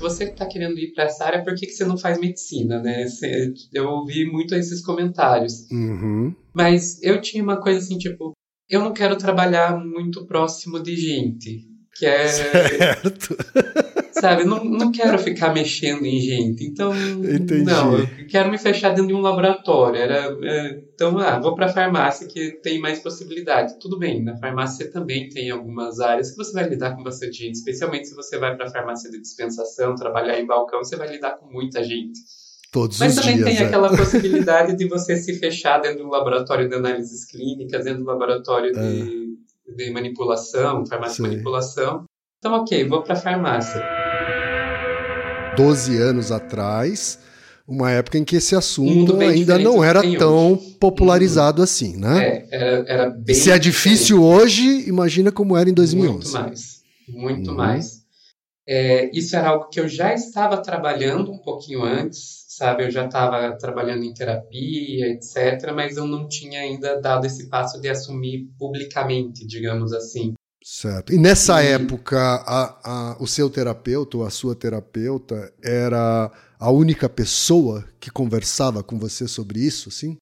se você está querendo ir para essa área, por que, que você não faz medicina, né? Eu ouvi muito esses comentários. Uhum. Mas eu tinha uma coisa assim, tipo, eu não quero trabalhar muito próximo de gente. Que é. Certo. Sabe, não, não quero ficar mexendo em gente. Então, Entendi. não, eu quero me fechar dentro de um laboratório. Era, é, então, ah, vou para a farmácia que tem mais possibilidade. Tudo bem, na farmácia também tem algumas áreas que você vai lidar com bastante gente, especialmente se você vai para a farmácia de dispensação, trabalhar em balcão, você vai lidar com muita gente. Todos Mas também dias. tem é. aquela possibilidade de você se fechar dentro de um laboratório de análises clínicas, dentro de um laboratório de, de manipulação, farmácia de É. Sim. manipulação. Então, ok, vou para a farmácia. 12 anos atrás, uma época em que esse assunto ainda não era tão hoje. popularizado assim, né? É, era, era bem. Se é difícil hoje, imagina como era em 2011. Muito mais. Muito Uhum. mais. É, isso era algo que eu já estava trabalhando um pouquinho antes, sabe? Eu já estava trabalhando em terapia, etc., mas eu não tinha ainda dado esse passo de assumir publicamente, digamos assim. Certo. E nessa E- época, a- a- o seu terapeuta ou a sua terapeuta era a única pessoa que conversava com você sobre isso, sim?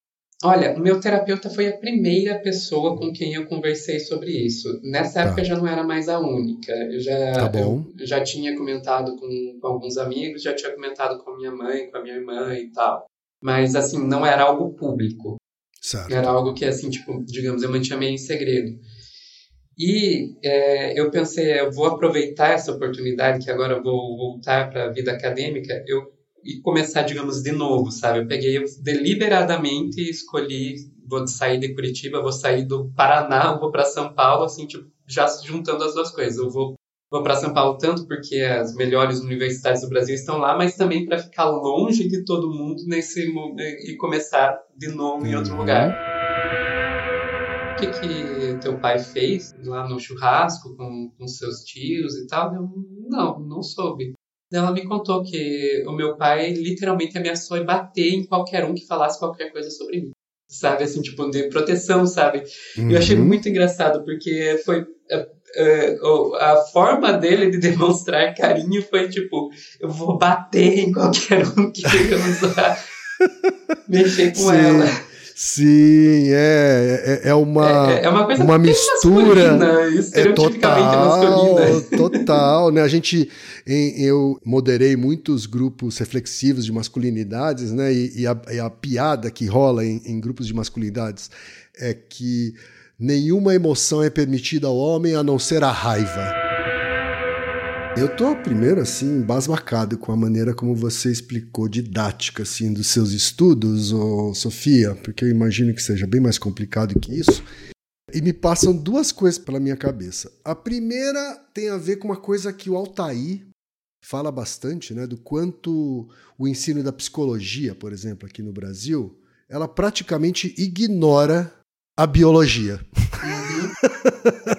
Olha, o meu terapeuta foi a primeira pessoa com quem eu conversei sobre isso. Nessa Tá. época já não era mais a única. Eu já, Tá bom. já tinha comentado com, com alguns amigos, já tinha comentado com a minha mãe, com a minha irmã e tal. Mas, assim, não era algo público. Certo. Era algo que, assim, tipo, digamos, eu mantinha meio em segredo. E é, eu pensei, eu vou aproveitar essa oportunidade, que agora eu vou voltar para a vida acadêmica, eu e começar, digamos, de novo, sabe? Eu peguei eu deliberadamente escolhi, vou sair de Curitiba, vou sair do Paraná, vou para São Paulo, assim, tipo, já juntando as duas coisas. Eu vou vou para São Paulo tanto porque as melhores universidades do Brasil estão lá, mas também para ficar longe de todo mundo nesse e começar de novo em outro Uhum. lugar. O que que teu pai fez lá no churrasco com, com seus tios e tal? Eu, não, não soube. Ela me contou que o meu pai literalmente ameaçou e bater em qualquer um que falasse qualquer coisa sobre mim. Sabe, assim, tipo, de proteção, sabe? Uhum. Eu achei muito engraçado, porque foi. é, é, a forma dele de demonstrar carinho foi tipo: eu vou bater em qualquer um que ousar mexer com Sim. ela. Sim, é, é, é uma, é, é uma coisa uma mistura. masculina, É total, masculina. total, né? A gente, em- eu moderei muitos grupos reflexivos de masculinidades, né? E, e a, e a piada que rola em, em grupos de masculinidades é que nenhuma emoção é permitida ao homem a não ser a raiva. Eu tô primeiro assim embasbacado com a maneira como você explicou didática assim dos seus estudos, ô, Sofia, porque eu imagino que seja bem mais complicado que isso. E me passam duas coisas pela minha cabeça. A primeira tem a ver com uma coisa que o Altair fala bastante, né, do quanto o ensino da psicologia, por exemplo, aqui no Brasil, ela praticamente ignora a biologia.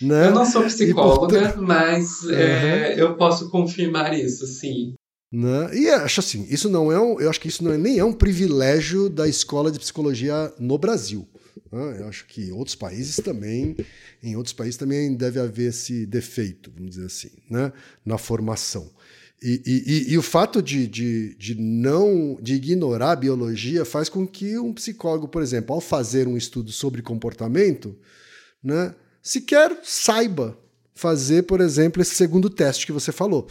né? Eu não sou psicóloga, portanto- mas é, eu posso confirmar isso, sim. Né? E acho assim, isso não é um, eu acho que isso não é, nem é um privilégio da escola de psicologia no Brasil. né? Eu acho que em outros países também, em outros países também deve haver esse defeito, vamos dizer assim, né? na formação. E, e- e- e o fato de, de, de não de ignorar a biologia faz com que um psicólogo, por exemplo, ao fazer um estudo sobre comportamento, né, sequer saiba fazer, por exemplo, esse segundo teste que você falou,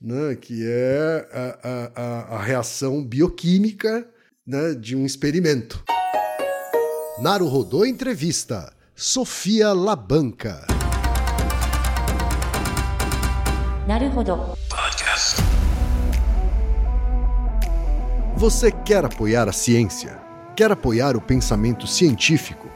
né? que é a, a, a reação bioquímica né? de um experimento. Naruhodô Entrevista, Sofia Labanca. Podcast. Você quer apoiar a ciência? Quer apoiar o pensamento científico?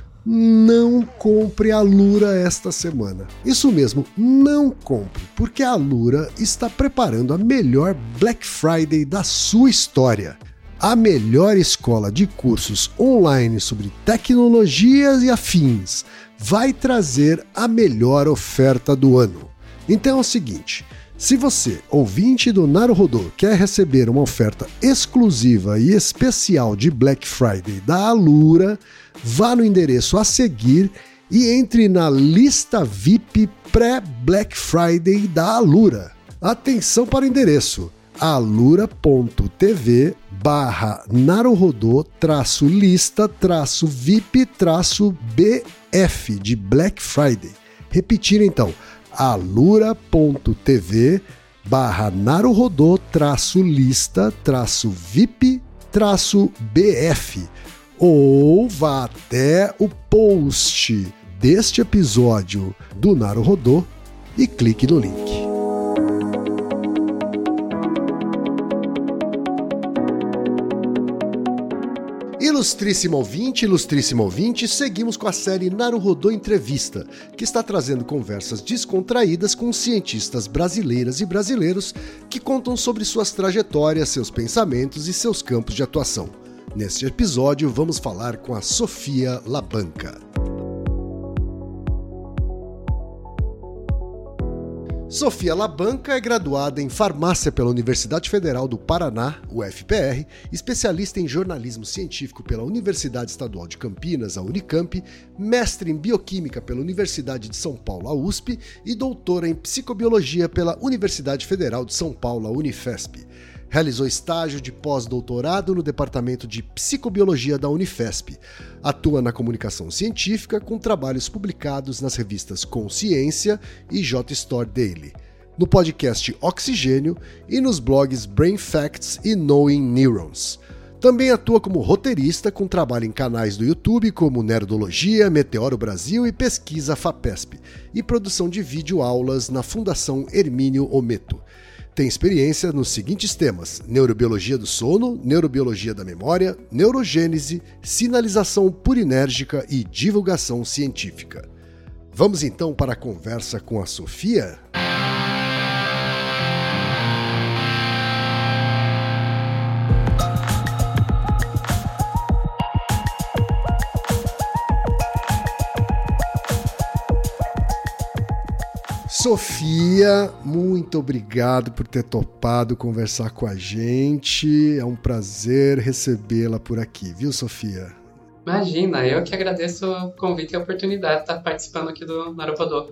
não compre a Lura esta semana. Isso mesmo, não compre, porque a Lura está preparando a melhor Black Friday da sua história. A melhor escola de cursos online sobre tecnologias e afins vai trazer a melhor oferta do ano. Então é o seguinte: se você, ouvinte do Naruhodô, quer receber uma oferta exclusiva e especial de Black Friday da Alura, vá no endereço a seguir e entre na lista VIP pré-Black Friday da Alura. Atenção para o endereço alura.tv barra naruhodô traço lista traço VIP traço BF de Black Friday. Repetir então, alura.tv barra naruhodô traço lista traço VIP traço BF ou vá até o post deste episódio do Naruhodô e clique no link. Ilustríssimo ouvinte, ilustríssimo ouvinte, seguimos com a série Naruhodô Entrevista, que está trazendo conversas descontraídas com cientistas brasileiras e brasileiros que contam sobre suas trajetórias, seus pensamentos e seus campos de atuação. Neste episódio, vamos falar com a Sofia Labanca. Sofia Labanca é graduada em farmácia pela Universidade Federal do Paraná, UFPR, especialista em jornalismo científico pela Universidade Estadual de Campinas, a Unicamp, mestre em bioquímica pela Universidade de São Paulo, a USP, e doutora em psicobiologia pela Universidade Federal de São Paulo, a Unifesp. Realizou estágio de pós-doutorado no Departamento de Psicobiologia da Unifesp. Atua na comunicação científica com trabalhos publicados nas revistas Consciência e JSTOR Daily, no podcast Oxigênio e nos blogs Brain Facts e Knowing Neurons. Também atua como roteirista com trabalho em canais do YouTube como Nerdologia, Meteoro Brasil e Pesquisa FAPESP, e produção de vídeo aulas na Fundação Hermínio Ometo. Tem experiência nos seguintes temas: neurobiologia do sono, neurobiologia da memória, neurogênese, sinalização purinérgica e divulgação científica. Vamos então para a conversa com a Sofia? Sofia, muito obrigado por ter topado conversar com a gente. É um prazer recebê-la por aqui, viu, Sofia? Imagina, eu que agradeço o convite e a oportunidade de estar participando aqui do Naruhodô.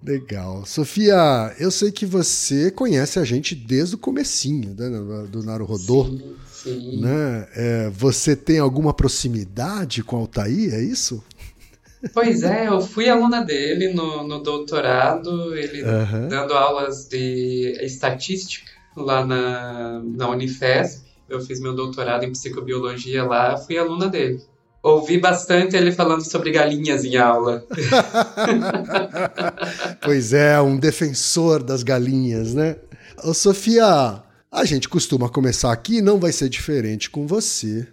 Legal. Sofia, eu sei que você conhece a gente desde o comecinho né, do Naruhodô. Sim, sim. Né? É, você tem alguma proximidade com o Altair, é isso? Pois é, eu fui aluna dele no, no doutorado, ele dando aulas de estatística lá na, na Unifesp. Eu fiz meu doutorado em psicobiologia lá, fui aluna dele. Ouvi bastante ele falando sobre galinhas em aula. pois é, um defensor das galinhas, né? Ô, Sofia, a gente costuma começar aqui não vai ser diferente com você.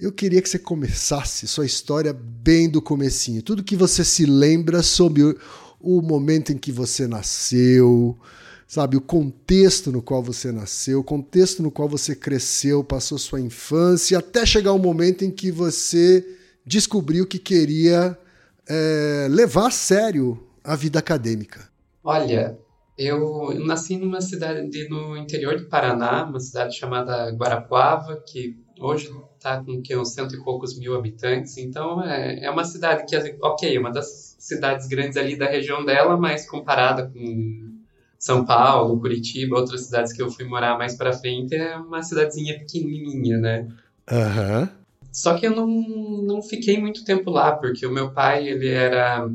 Eu queria que você começasse sua história bem do comecinho. Tudo que você se lembra sobre o, momento em que você nasceu, sabe, o contexto no qual você nasceu, o contexto no qual você cresceu, passou sua infância, até chegar o momento em que você descobriu que queria é, levar a sério a vida acadêmica. Olha, eu nasci numa cidade no interior do Paraná, uma cidade chamada Guarapuava, que hoje está com que, uns cento e poucos mil habitantes. Então é, é uma cidade que, ok, é uma das cidades grandes ali da região dela, mas comparada com São Paulo, Curitiba, outras cidades que eu fui morar mais para frente, é uma cidadezinha pequenininha, né? Aham. Só que eu não, não fiquei muito tempo lá, porque o meu pai, ele era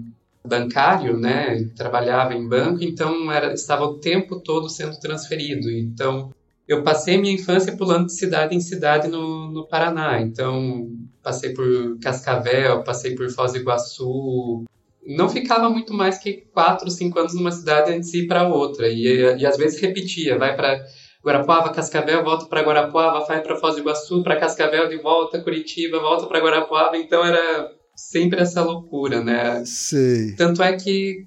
bancário, né? Ele trabalhava em banco, então era, estava o tempo todo sendo transferido. Então, eu passei minha infância pulando de cidade em cidade no, no Paraná. Então, passei por Cascavel, passei por Foz do Iguaçu. Não ficava muito mais que quatro, cinco anos numa cidade antes de ir para outra. E, e às vezes repetia, vai para Guarapuava, Cascavel, volta para Guarapuava, vai para Foz do Iguaçu, para Cascavel, de volta, Curitiba, volta para Guarapuava. Então era sempre essa loucura, né? Sei. Tanto é que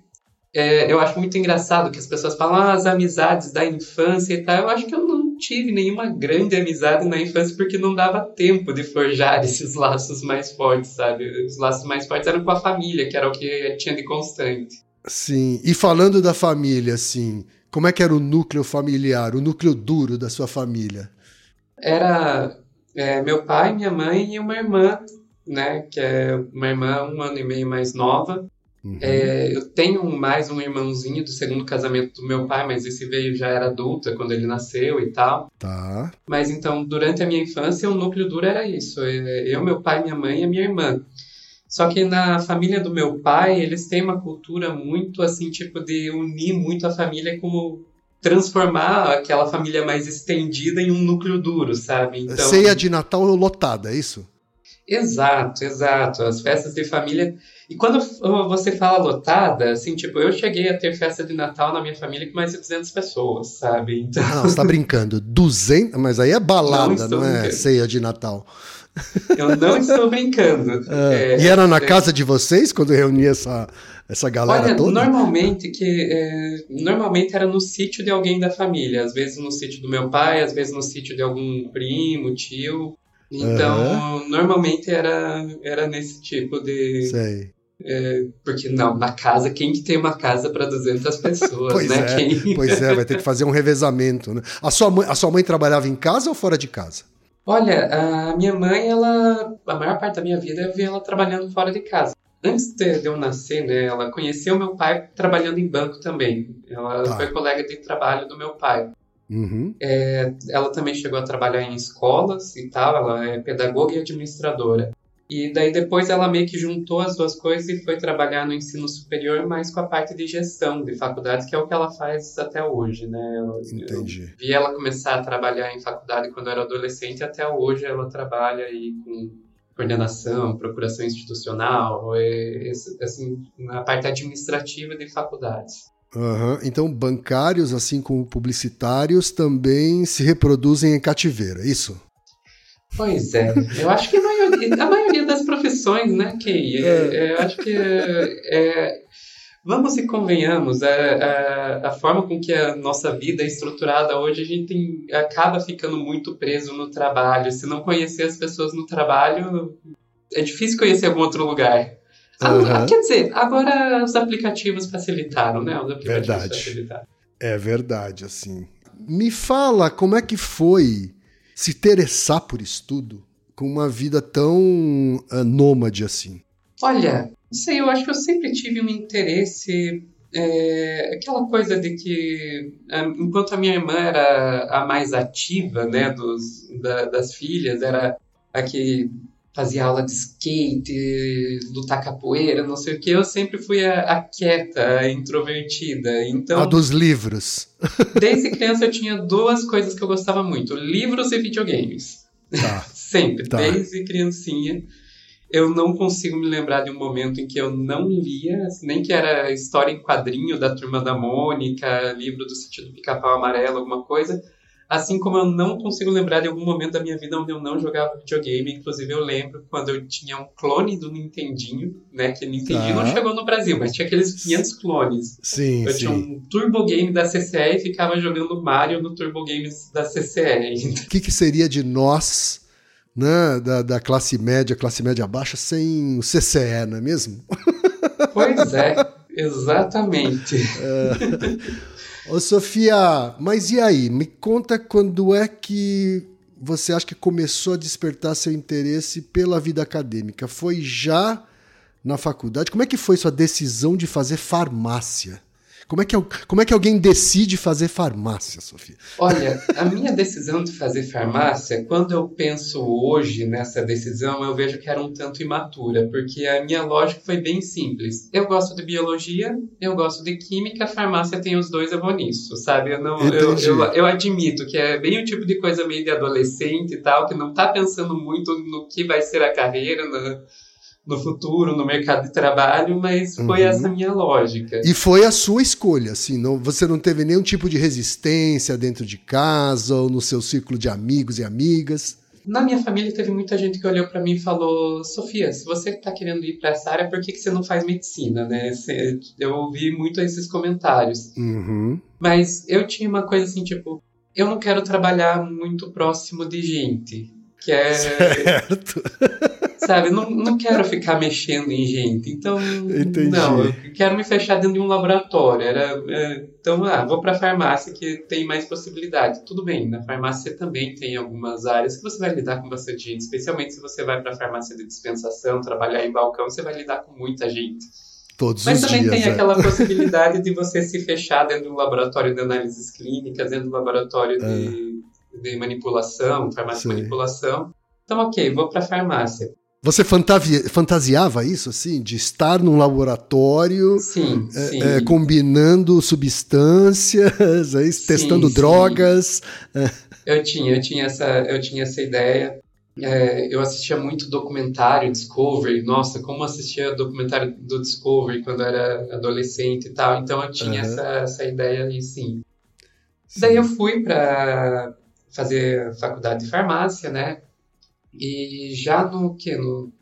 é, eu acho muito engraçado que as pessoas falam ah, as amizades da infância e tal. Eu acho que eu não tive nenhuma grande amizade na infância porque não dava tempo de forjar esses laços mais fortes, sabe? Os laços mais fortes eram com a família, que era o que tinha de constante. Sim. E falando da família, assim, como é que era o núcleo familiar, o núcleo duro da sua família? Era é, meu pai, minha mãe e uma irmã, né? Que é uma irmã um ano e meio mais nova. Uhum. É, eu tenho mais um irmãozinho do segundo casamento do meu pai, mas esse veio já era adulta quando ele nasceu e tal. Tá. Mas então, durante a minha infância, o núcleo duro era isso: é, eu, meu pai, minha mãe e a minha irmã. Só que na família do meu pai, eles têm uma cultura muito assim, tipo, de unir muito a família como transformar aquela família mais estendida em um núcleo duro, sabe? Então, Ceia de Natal lotada, é isso? Exato, exato. As festas de família. E quando você fala lotada, assim, tipo, eu cheguei a ter festa de Natal na minha família com mais de 200 pessoas, sabe? Então... Não, você tá brincando. 200? Mas aí é balada, não, não é brincando. ceia de Natal. Eu não estou brincando. É, é, e era na casa de vocês quando reunia essa, essa galera olha, toda? Normalmente, que, é, normalmente era no sítio de alguém da família. Às vezes no sítio do meu pai, às vezes no sítio de algum primo, tio. Então, uhum. normalmente era, era nesse tipo de. Sei. É, porque não, na casa, quem que tem uma casa para 200 pessoas, pois né? É, quem... Pois é, vai ter que fazer um revezamento, né? A sua, mãe, a sua mãe trabalhava em casa ou fora de casa? Olha, a minha mãe, ela, a maior parte da minha vida eu vi ela trabalhando fora de casa. Antes de eu nascer, né, ela conheceu meu pai trabalhando em banco também. Ela tá. foi colega de trabalho do meu pai. Uhum. É, ela também chegou a trabalhar em escolas e tal, ela é pedagoga e administradora. E daí depois ela meio que juntou as duas coisas e foi trabalhar no ensino superior, mais com a parte de gestão de faculdades, que é o que ela faz até hoje, né? Eu, Entendi. Eu vi ela começar a trabalhar em faculdade quando era adolescente, até hoje ela trabalha aí com coordenação, procuração institucional, assim, na parte administrativa de faculdades. Uhum. Então, bancários, assim como publicitários, também se reproduzem em cativeiro, é isso? Pois é, eu acho que a maioria, a maioria das profissões, né, Key? É, é. Eu acho que é, vamos e convenhamos, a, a, a, forma com que a nossa vida é estruturada hoje, a gente tem, acaba ficando muito preso no trabalho. Se não conhecer as pessoas no trabalho, é difícil conhecer algum outro lugar. Uhum. Quer dizer, agora os aplicativos facilitaram, né? Os aplicativos verdade. facilitaram. É verdade, assim. Me fala como é que foi se interessar por estudo com uma vida tão uh, nômade assim. Olha, não sei, eu acho que eu sempre tive um interesse é, aquela coisa de que ah, enquanto a minha irmã era a mais ativa né dos, da, das filhas era a que fazia aula de skate, lutar capoeira, não sei o que, eu sempre fui a, a quieta, a introvertida. Então, a dos livros. desde criança eu tinha duas coisas que eu gostava muito: livros e videogames. Tá. Sempre, tá. desde criancinha. Eu não consigo me lembrar de um momento em que eu não lia, nem que era história em quadrinho da Turma da Mônica, livro do sentido Pica-Pau Amarelo, alguma coisa Assim como eu não consigo lembrar de algum momento da minha vida onde eu não jogava videogame. Inclusive, eu lembro quando eu tinha um clone do Nintendinho, né? Que o Nintendinho tá. não chegou no Brasil, mas tinha aqueles 500 clones. Sim, Eu sim. tinha um Turbo Game da CCE e ficava jogando Mario no Turbo Games da CCE. O que, que seria de nós, né? Da, da classe média, classe média baixa, sem o CCE, não é mesmo? Pois é, exatamente. É... Ô Sofia, mas e aí? Me conta quando é que você acha que começou a despertar seu interesse pela vida acadêmica? Foi já na faculdade? Como é que foi sua decisão de fazer farmácia? Como é que, como é que alguém decide fazer farmácia, Sofia? Olha, a minha decisão de fazer farmácia, quando eu penso hoje nessa decisão, eu vejo que era um tanto imatura, porque a minha lógica foi bem simples. Eu gosto de biologia, eu gosto de química, farmácia tem os dois, eu vou nisso, sabe? Eu, não, eu, eu, eu, admito que é bem o tipo de coisa meio de adolescente e tal, que não tá pensando muito no que vai ser a carreira, no, no futuro, no mercado de trabalho, mas foi uhum. essa minha lógica. E foi a sua escolha, assim, não, você não teve nenhum tipo de resistência dentro de casa ou no seu círculo de amigos e amigas? Na minha família teve muita gente que olhou para mim e falou: Sofia, se você está querendo ir para essa área, por que, que você não faz medicina, né? Eu ouvi muito esses comentários. Uhum. Mas eu tinha uma coisa assim, tipo, eu não quero trabalhar muito próximo de gente. Que é. Certo. Sabe, não, não quero ficar mexendo em gente. Então, Entendi. não, eu quero me fechar dentro de um laboratório. Era, é, então, ah, vou para a farmácia que tem mais possibilidade. Tudo bem, na farmácia também tem algumas áreas que você vai lidar com bastante gente, especialmente se você vai para a farmácia de dispensação, trabalhar em balcão, você vai lidar com muita gente. Todos Mas também dias, tem é. aquela possibilidade de você se fechar dentro de um laboratório de análises clínicas, dentro de um laboratório de, é. de manipulação, farmácia de manipulação. Então, ok, vou para a farmácia. Você fantasiava isso, assim, de estar num laboratório sim, é, sim. É, combinando substâncias, é, testando sim, drogas? Eu tinha, eu tinha essa, eu tinha essa ideia. É, eu assistia muito documentário Discovery. Nossa, como assistia documentário do Discovery quando eu era adolescente e tal. Então eu tinha uhum. essa, essa ideia aí, sim. sim. Daí eu fui para fazer faculdade de farmácia, né? E já no que no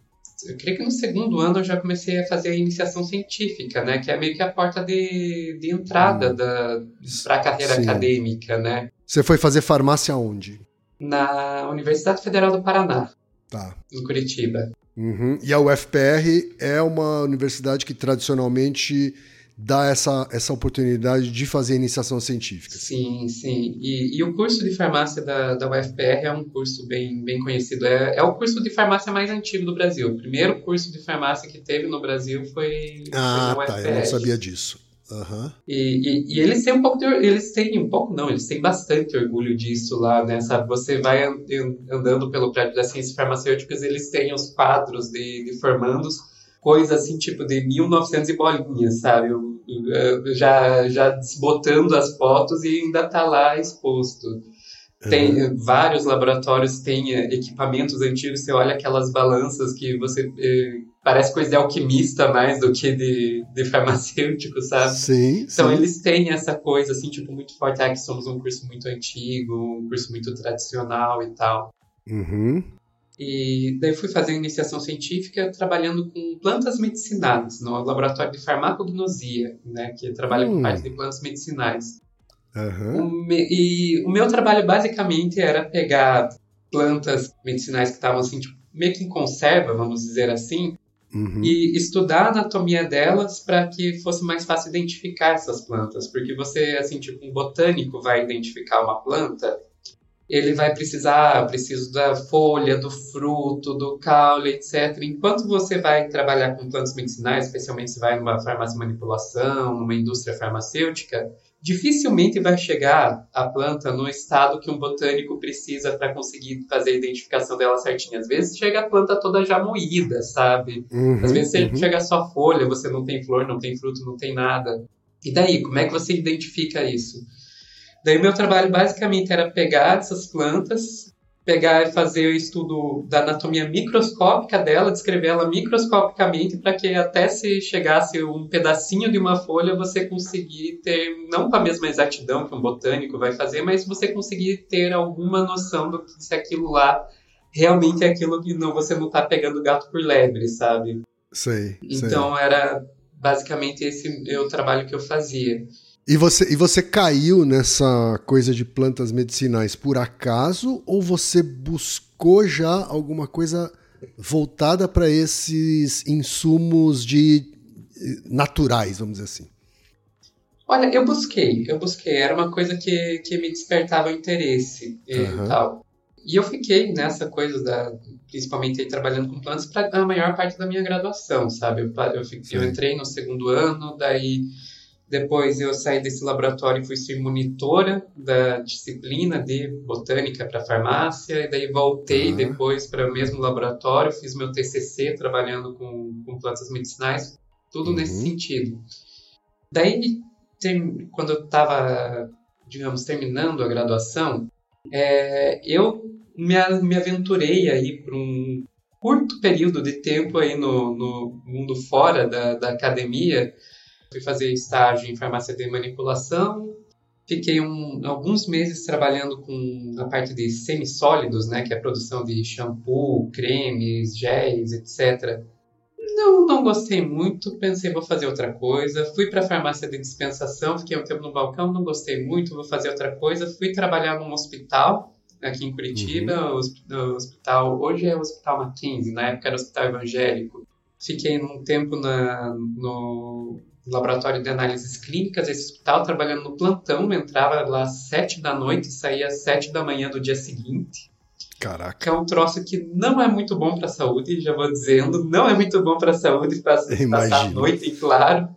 eu creio que no segundo ano eu já comecei a fazer a iniciação científica, né, que é meio que a porta de, de entrada hum. da para a carreira Sim. acadêmica, né? Você foi fazer farmácia onde? Na Universidade Federal do Paraná. Tá. Em Curitiba. Uhum. E a UFPR é uma universidade que tradicionalmente dá essa, essa oportunidade de fazer iniciação científica. Sim, sim. E, e o curso de farmácia da, da UFPR é um curso bem, bem conhecido. É, é o curso de farmácia mais antigo do Brasil. O primeiro curso de farmácia que teve no Brasil foi, ah, foi tá. Eu não sabia disso. Uhum. E, e, e, eles têm um pouco de, eles têm um pouco não, eles têm bastante orgulho disso lá, né? Sabe, você vai andando pelo prédio das ciências farmacêuticas, eles têm os quadros de, de formandos coisa assim, tipo de 1900 e bolinhas, sabe? Já, já desbotando as fotos e ainda tá lá exposto. Tem uhum. vários laboratórios, tem eh, equipamentos antigos, você olha aquelas balanças que você eh, parece coisa de alquimista mais do que de, de farmacêutico, sabe? Sim. Então sim. eles têm essa coisa assim, tipo, muito forte, ah, que somos um curso muito antigo, um curso muito tradicional e tal. Uhum. E daí fui fazer iniciação científica trabalhando com plantas medicinais no laboratório de farmacognosia, né, que trabalha hum. com parte de plantas medicinais. Uhum. O me, e o meu trabalho basicamente era pegar plantas medicinais que estavam assim, tipo, meio que em conserva, vamos dizer assim, uhum. e estudar a anatomia delas para que fosse mais fácil identificar essas plantas, porque você, assim, tipo, um botânico vai identificar uma planta ele vai precisar, preciso da folha, do fruto, do caule, etc. Enquanto você vai trabalhar com plantas medicinais, especialmente se vai numa farmácia de manipulação, numa indústria farmacêutica, dificilmente vai chegar a planta no estado que um botânico precisa para conseguir fazer a identificação dela certinha. Às vezes chega a planta toda já moída, sabe? Uhum, Às vezes uhum. chega só folha, você não tem flor, não tem fruto, não tem nada. E daí, como é que você identifica isso? Daí meu trabalho basicamente era pegar essas plantas, pegar e fazer o estudo da anatomia microscópica dela, descrever ela microscopicamente para que até se chegasse um pedacinho de uma folha você conseguir ter, não com a mesma exatidão que um botânico vai fazer, mas você conseguir ter alguma noção do que se aquilo lá realmente é aquilo que não, você não está pegando gato por lebre, sabe? Sei. Então sei. era basicamente esse o trabalho que eu fazia. E você, e você caiu nessa coisa de plantas medicinais por acaso ou você buscou já alguma coisa voltada para esses insumos de eh, naturais, vamos dizer assim? Olha, eu busquei, eu busquei. Era uma coisa que, que me despertava o interesse e uhum. tal. E eu fiquei nessa coisa da, principalmente aí, trabalhando com plantas para a maior parte da minha graduação, sabe? Eu, eu, eu entrei no segundo ano, daí Depois eu saí desse laboratório e fui ser monitora da disciplina de botânica para farmácia, e daí voltei Uhum. depois para o mesmo laboratório, fiz meu TCC trabalhando com, com plantas medicinais, tudo Uhum. nesse sentido. Daí, tem- quando eu estava, digamos, terminando a graduação, é, eu me, me aventurei aí por um curto período de tempo aí no, no mundo fora da, da academia. Fui fazer estágio em farmácia de manipulação. Fiquei um- alguns meses trabalhando com a parte de semissólidos, né, que é a produção de shampoo, cremes, géis, etc. Não, não gostei muito, pensei vou fazer outra coisa. Fui para a farmácia de dispensação, fiquei um tempo no balcão, não gostei muito, vou fazer outra coisa. Fui trabalhar num hospital aqui em Curitiba, o hosp- o hospital, hoje é o Hospital Mackenzie, na época era o Hospital Evangélico. Fiquei um tempo na, no laboratório de análises clínicas desse hospital, trabalhando no plantão, entrava lá às sete da noite e saía às sete da manhã do dia seguinte Caraca. que é um troço que não é muito bom para a saúde, já vou dizendo, não é muito bom para a saúde pass- Eu passar a noite, claro.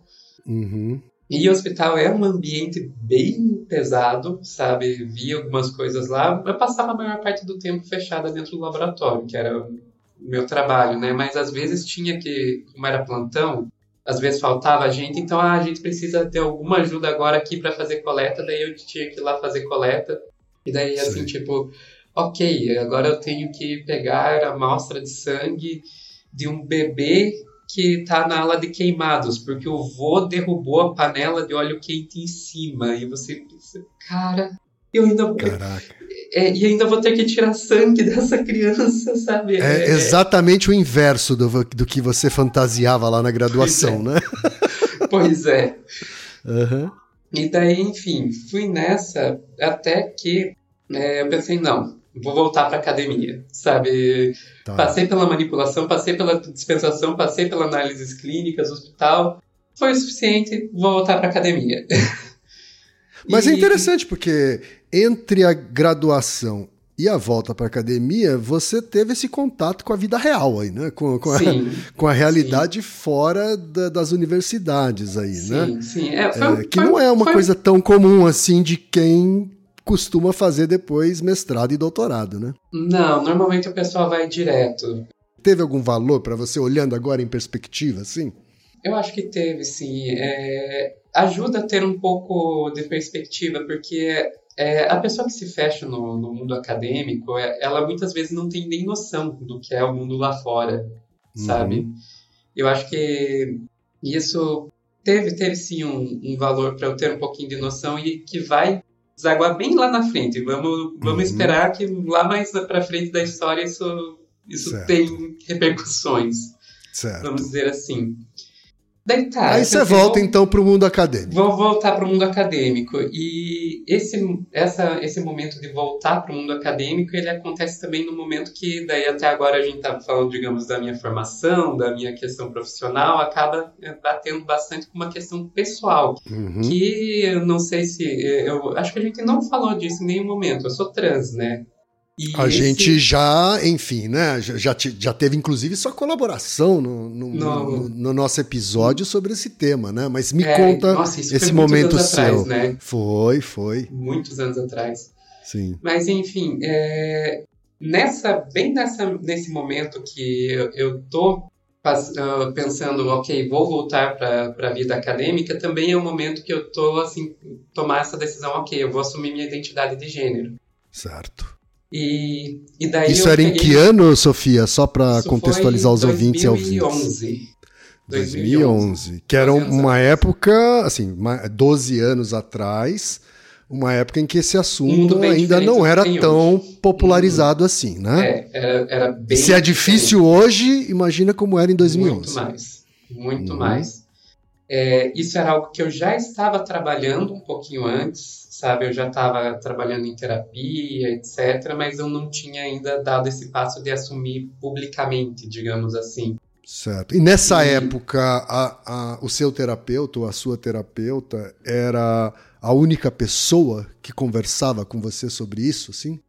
Uhum. E o hospital é um ambiente bem pesado, sabe? Vi algumas coisas lá. Eu passava a maior parte do tempo fechada dentro do laboratório, que era o meu trabalho, né? Mas às vezes tinha que, como era plantão, às vezes faltava gente, então ah, a gente precisa ter alguma ajuda agora aqui para fazer coleta, daí eu tinha que ir lá fazer coleta. E daí assim, Sim. tipo, ok, agora eu tenho que pegar a amostra de sangue de um bebê que tá na ala de queimados, porque o vô derrubou a panela de óleo quente em cima. E você pensa, cara, eu ainda, Caraca. É, e ainda vou ter que tirar sangue dessa criança, sabe? É exatamente o inverso do, do que você fantasiava lá na graduação, né? Pois é. Aham. E daí, enfim, fui nessa até que é, eu pensei, não, vou voltar para academia, sabe? Tá. Passei pela manipulação, passei pela dispensação, passei pela análises clínicas, hospital, foi o suficiente, vou voltar para academia. Mas é interessante porque entre a graduação e a volta para academia, você teve esse contato com a vida real aí, né? Com, com, a, Sim, com a realidade fora da- das universidades aí, né? sim, sim. É, foi- É, que foi- não é uma foi- coisa tão comum assim de quem costuma fazer depois mestrado e doutorado, né? Não, normalmente o pessoal vai direto. Teve algum valor para você olhando agora em perspectiva, assim? Eu acho que teve, sim. É, ajuda a ter um pouco de perspectiva, porque é, a pessoa que se fecha no, no mundo acadêmico, é, ela muitas vezes não tem nem noção do que é o mundo lá fora, sabe? Eu acho que isso teve, teve sim um, um valor para eu ter um pouquinho de noção e que vai desaguar bem lá na frente. Vamos, vamos Uhum. esperar que lá mais para frente da história isso, isso Certo. tem repercussões Certo. vamos dizer assim. Daí tá. Aí você volta vou, então para o mundo acadêmico. Vou voltar para o mundo acadêmico. E esse, essa, esse momento de voltar para o mundo acadêmico, ele acontece também no momento que, daí até agora a gente está falando, digamos, da minha formação, da minha questão profissional, acaba é, batendo bastante com uma questão pessoal. Uhum. Que eu não sei se. Eu acho que a gente não falou disso em nenhum momento. Eu sou trans, né? E A esse- gente já, enfim, né? Já, já, te- já teve inclusive sua colaboração no, no, No- no- no nosso episódio sobre esse tema, né? Mas me É, conta nossa, esse momento seu. atrás, né? Foi, foi. Muitos anos atrás. Sim. Mas enfim, é, nessa, bem nessa, nesse momento que eu, eu tô ah, pensando, ok, vou voltar para a vida acadêmica, também é o momento que eu tô assim tomar essa decisão, ok, eu vou assumir minha identidade de gênero. Certo. E, e daí Isso era em peguei- que ano, Sofia? Só para contextualizar os foi ouvintes e ouvintes. 2011. 2011. Que era 12 anos uma época, assim, ma- 12 anos atrás, uma época em que esse assunto ainda diferente não era tão hoje. popularizado assim, né? É, era, era bem Se é difícil hoje, imagina como era em 2011. Muito mais. Muito Uhum. mais. É, isso era algo que eu já estava trabalhando um pouquinho antes, sabe? Eu já estava trabalhando em terapia, etc. Mas eu não tinha ainda dado esse passo de assumir publicamente, digamos assim. Certo. E nessa E- época, a- a- o seu terapeuta ou a sua terapeuta era a única pessoa que conversava com você sobre isso, sim?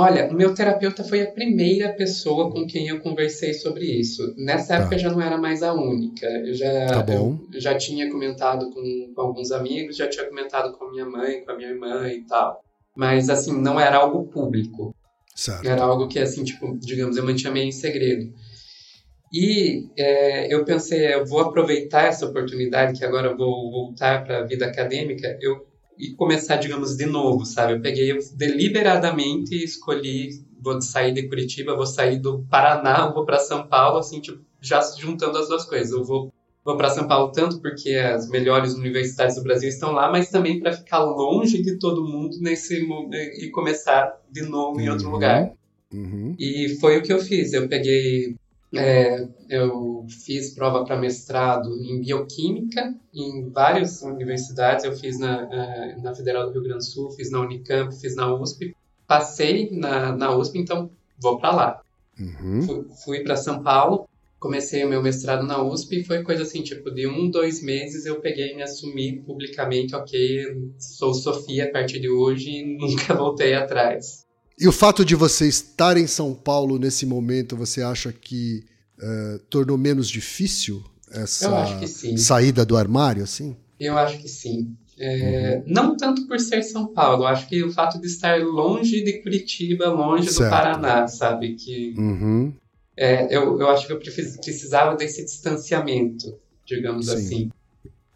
Olha, o meu terapeuta foi a primeira pessoa com quem eu conversei sobre isso. Nessa Tá. época já não era mais a única. Eu já, Tá bom. eu já tinha comentado com, com alguns amigos, já tinha comentado com a minha mãe, com a minha irmã e tal. Mas, assim, não era algo público. Certo. Era algo que, assim, tipo, digamos, eu mantinha meio em segredo. E é, eu pensei, eu vou aproveitar essa oportunidade que agora eu vou voltar para a vida acadêmica eu, e começar, digamos, de novo, sabe? Eu peguei eu deliberadamente escolhi, vou sair de Curitiba, vou sair do Paraná, vou para São Paulo, assim, tipo, já juntando as duas coisas. Eu vou, vou para São Paulo tanto porque as melhores universidades do Brasil estão lá, mas também para ficar longe de todo mundo nesse e começar de novo em outro Uhum. lugar. Uhum. E foi o que eu fiz. Eu peguei, é, eu fiz prova para mestrado em bioquímica em várias universidades. Eu fiz na, eh, na Federal do Rio Grande do Sul, fiz na Unicamp, fiz na USP. Passei na, na USP, então vou para lá. Uhum. Fui, fui para São Paulo, comecei o meu mestrado na USP e foi coisa assim, tipo, de um, dois meses eu peguei e me assumi publicamente, ok, sou Sofia a partir de hoje e nunca voltei atrás. E o fato de você estar em São Paulo nesse momento, você acha que eh, tornou menos difícil essa saída do armário, assim? Eu acho que sim. É, Não tanto por ser São Paulo, acho que o fato de estar longe de Curitiba, longe Certo. do Paraná, sabe? Que Uhum. é, eu, eu acho que eu precis- precisava desse distanciamento, digamos Sim. assim.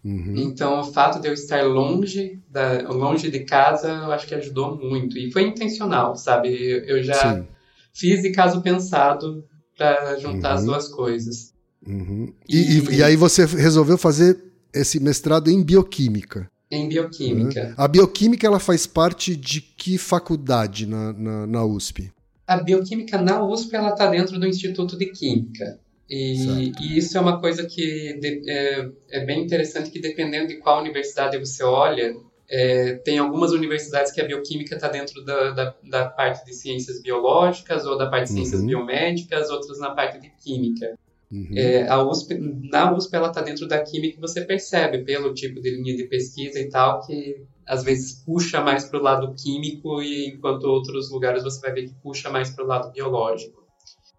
Uhum. Então, o fato de eu estar longe, da, longe de casa, eu acho que ajudou muito. E foi intencional, sabe? Eu, já Sim. fiz de caso pensado para juntar as Uhum. duas coisas. Uhum. E, e- e aí você resolveu fazer esse mestrado em bioquímica. Em bioquímica. A bioquímica ela faz parte de que faculdade na, na, na USP? A bioquímica na USP ela está dentro do Instituto de Química. E, e isso é uma coisa que de- é, é bem interessante que dependendo de qual universidade você olha, é, tem algumas universidades que a bioquímica está dentro da, da, da parte de ciências biológicas ou da parte de ciências Uhum. biomédicas, outras na parte de química. Uhum. É, a USP, na USP ela está dentro da química e você percebe pelo tipo de linha de pesquisa e tal que às vezes puxa mais para o lado químico e enquanto outros lugares você vai ver que puxa mais para o lado biológico.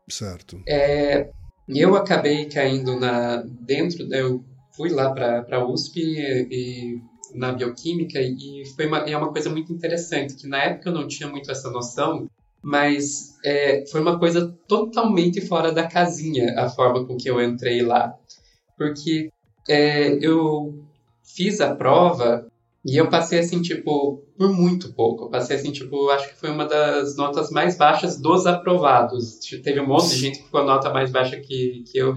Certo. É, eu acabei caindo na dentro, eu fui lá para a USP e, e na bioquímica e foi uma, é uma coisa muito interessante que na época eu não tinha muito essa noção, mas é, foi uma coisa totalmente fora da casinha a forma com que eu entrei lá, porque é, eu fiz a prova e eu passei assim, tipo, por muito pouco. Eu passei assim, tipo, acho que foi uma das notas mais baixas dos aprovados. Teve um monte de gente que ficou a nota mais baixa que, que eu,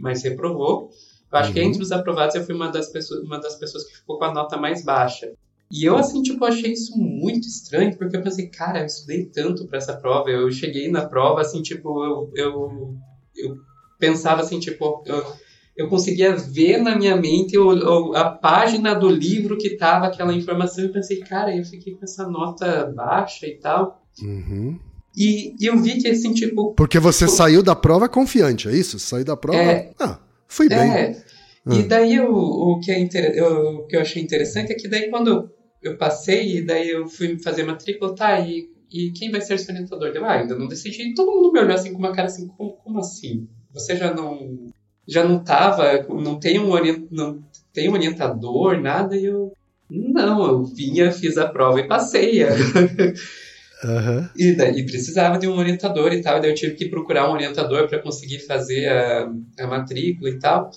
mas reprovou. Eu acho que Uhum. entre os aprovados eu fui uma das, pessoas, uma das pessoas que ficou com a nota mais baixa. E eu, assim, tipo, achei isso muito estranho, porque eu pensei, cara, eu estudei tanto para essa prova. Eu cheguei na prova, assim, tipo, eu, eu, eu pensava assim, tipo, eu, eu conseguia ver na minha mente o, o- a página do livro que tava aquela informação. Eu pensei, cara, eu fiquei com essa nota baixa e tal. Uhum. E, e eu vi que, assim, tipo, Porque você saiu da prova confiante, é isso? Saiu da prova. É. Ah, fui bem. É. E Ah. daí o, o, que é inter... eu- o que eu achei interessante é que daí quando eu, eu passei e daí eu fui fazer matrícula, tá, e, e quem vai ser esse orientador? Eu, ah, ainda não decidi. E todo mundo me olhou assim com uma cara assim, como, como assim? Você já não já não tava, não tem um orient, não tem um orientador, nada, e eu não, eu vinha, fiz a prova e passei. Aham. E, daí, precisava de um orientador e tal, e daí eu tive que procurar um orientador para conseguir fazer a, a matrícula e tal.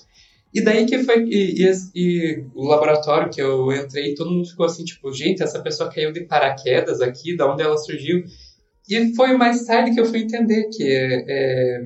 E daí que foi. E, e- e o laboratório que eu entrei, todo mundo ficou assim, tipo, gente, essa pessoa caiu de paraquedas aqui, da onde ela surgiu. E foi mais tarde que eu fui entender que é,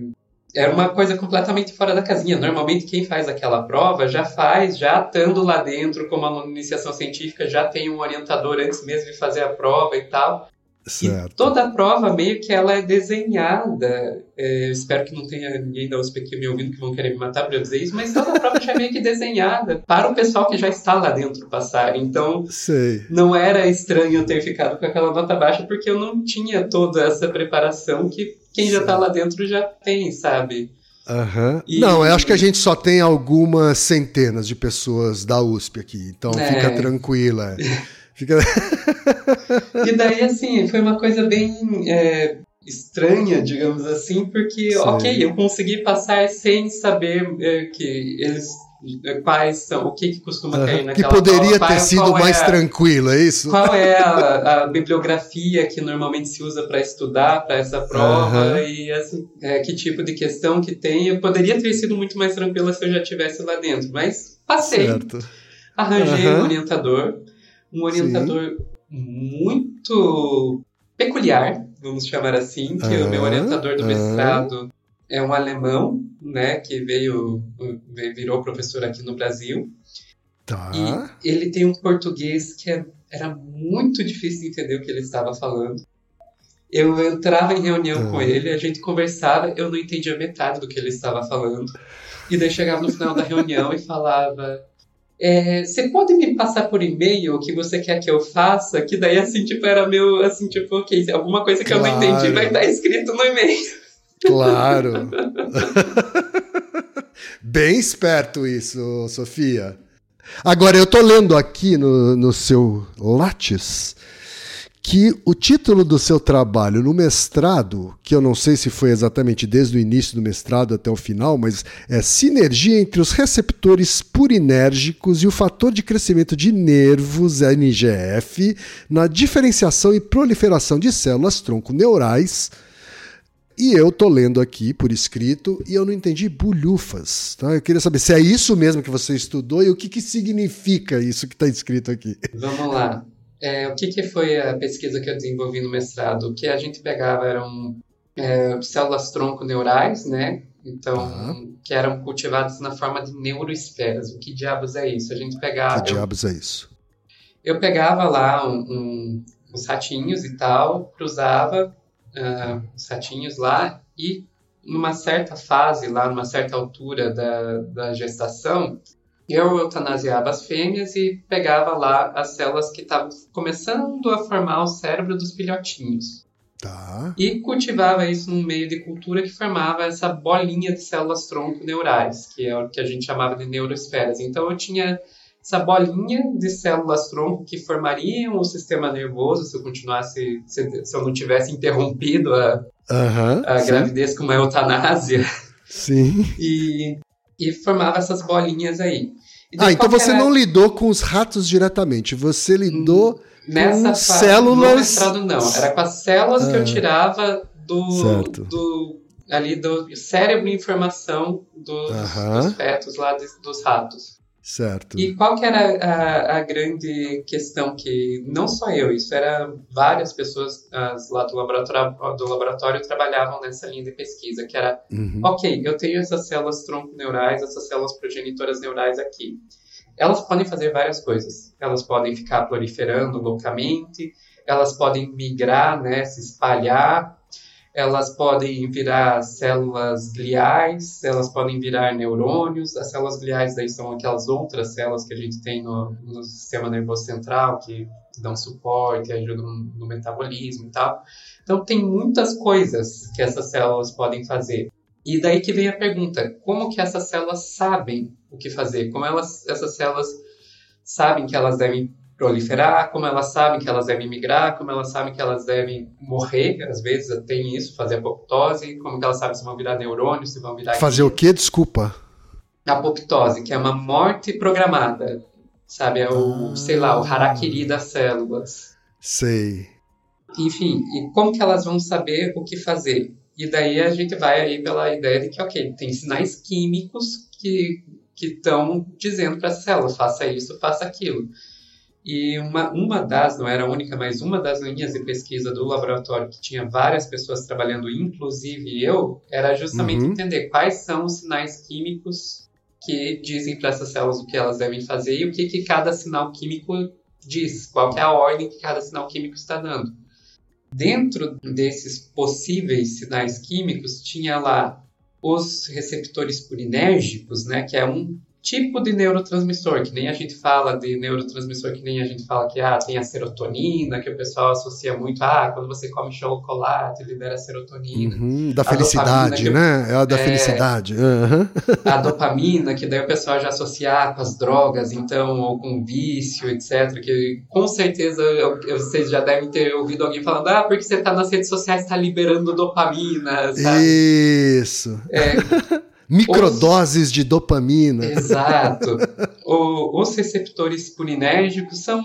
era uma coisa completamente fora da casinha. Normalmente quem faz aquela prova já faz, já estando lá dentro, como uma iniciação científica, já tem um orientador antes mesmo de fazer a prova e tal. E Certo. toda a prova meio que ela é desenhada. É, espero que não tenha ninguém da USP aqui me ouvindo que vão querer me matar para eu dizer isso, mas toda a prova já é meio que desenhada para o pessoal que já está lá dentro passar. Então Sei. não era estranho eu ter ficado com aquela nota baixa porque eu não tinha toda essa preparação que quem já está lá dentro já tem, sabe? Aham. E- Não, eu acho que a gente só tem algumas centenas de pessoas da USP aqui, então É. fica tranquila. Fica... e daí, assim, foi uma coisa bem é, estranha, digamos assim, porque, Sim. ok, eu consegui passar sem saber é, que eles quais são, o que, que costuma cair que naquela poderia prova, ter qual- sido é mais a- tranquilo, é isso? Qual é a, a bibliografia que normalmente se usa para estudar para essa prova Aham. e assim, é, que tipo de questão que tem? Eu poderia ter sido muito mais tranquila se eu já estivesse lá dentro, mas passei, Certo. arranjei Aham. um orientador, um orientador muito peculiar, vamos chamar assim, que o meu orientador do mestrado é um alemão, né, que veio virou professor aqui no Brasil. Tá. E ele tem um português que é- era muito difícil de entender o que ele estava falando. Eu entrava em reunião com ele, a gente conversava, eu não entendia metade do que ele estava falando. E daí chegava no final da reunião e falava: é, Você pode me passar por e-mail o que você quer que eu faça? Que daí, assim, tipo, era meu, assim, tipo, ok, alguma coisa que eu não Claro. entendi vai estar escrito no e-mail. Claro. Bem esperto isso, Sofia. Agora, eu tô lendo aqui no, no seu Lattes que o título do seu trabalho no mestrado, que eu não sei se foi exatamente desde o início do mestrado até o final, mas é Sinergia entre os receptores purinérgicos e o fator de crescimento de nervos, NGF, na diferenciação e proliferação de células tronco neurais e eu tô lendo aqui por escrito e eu não entendi bulhufas. Tá? Eu queria saber se é isso mesmo que você estudou e o que, que significa isso que está escrito aqui. Vamos lá. É, o que, que foi a pesquisa que eu desenvolvi no mestrado? O que a gente pegava eram é, células tronco neurais, né? Então, Tá. que eram cultivadas na forma de neuroesferas. O que diabos é isso? A gente pegava. que eu, diabos é isso? eu pegava lá um, um, uns ratinhos e tal, cruzava ah, os ratinhos lá e numa certa fase, lá numa certa altura da, da gestação, eu eutanasiava as fêmeas e pegava lá as células que estavam começando a formar o cérebro dos filhotinhos. Tá. E cultivava isso num meio de cultura que formava essa bolinha de células tronco neurais, que é o que a gente chamava de neuroesferas. Então eu tinha essa bolinha de células tronco que formariam o sistema nervoso se eu continuasse, se, se eu não tivesse interrompido a, Aham. a gravidez com uma eutanásia Sim. e, e formava essas bolinhas aí. Ah, então você era- não lidou com os ratos diretamente, você lidou. Nessa com fase, células- mestrado não, era com as células que eu Ah. tirava do, Certo. do ali do cérebro em formação dos, dos fetos lá de- dos ratos. Certo. E qual que era a, a grande questão que não só eu, isso era várias pessoas as, lá do laboratório, do laboratório trabalhavam nessa linha de pesquisa, que era Uhum. Ok, eu tenho essas células tronco-neurais, essas células progenitoras neurais aqui. Elas podem fazer várias coisas. Elas podem ficar proliferando loucamente, elas podem migrar, né, se espalhar, elas podem virar células gliais, elas podem virar neurônios. As células gliais daí são aquelas outras células que a gente tem no, no sistema nervoso central, que dão suporte, ajudam no metabolismo e tal. Então tem muitas coisas que essas células podem fazer. E daí que vem a pergunta: como que essas células sabem o que fazer? Como elas, essas células sabem que elas devem proliferar? Como elas sabem que elas devem migrar? Como elas sabem que elas devem morrer? Às vezes tem isso, fazer apoptose. Como que elas sabem se vão virar neurônios, se vão virar Fazer o quê? Desculpa. apoptose, que é uma morte programada, sabe? É o, Ah. sei lá, o harakiri das células. Sei. Enfim, e como que elas vão saber o que fazer? E daí a gente vai aí pela ideia de que, ok, tem sinais químicos que que estão dizendo para a célula, faça isso, faça aquilo. E uma, uma das, não era a única, mas uma das linhas de pesquisa do laboratório que tinha várias pessoas trabalhando, inclusive eu, era justamente Uhum. entender quais são os sinais químicos que dizem para essas células o que elas devem fazer e o que, que cada sinal químico diz, qual é a ordem que cada sinal químico está dando. Dentro desses possíveis sinais químicos, tinha lá os receptores purinérgicos, né, que é um tipo de neurotransmissor, que nem a gente fala de neurotransmissor, que nem a gente fala que ah, tem a serotonina, que o pessoal associa muito, ah, quando você come chocolate, libera serotonina. Uhum, da felicidade, que, né? É a da é, felicidade. Uhum. A dopamina, que daí o pessoal já associa com as drogas, então, ou com vício, etc. Que com certeza vocês já devem ter ouvido alguém falando, ah, porque você está nas redes sociais, está liberando dopamina, sabe? Isso. É, Microdoses Os... de dopamina. Exato. o, os receptores pulinérgicos são,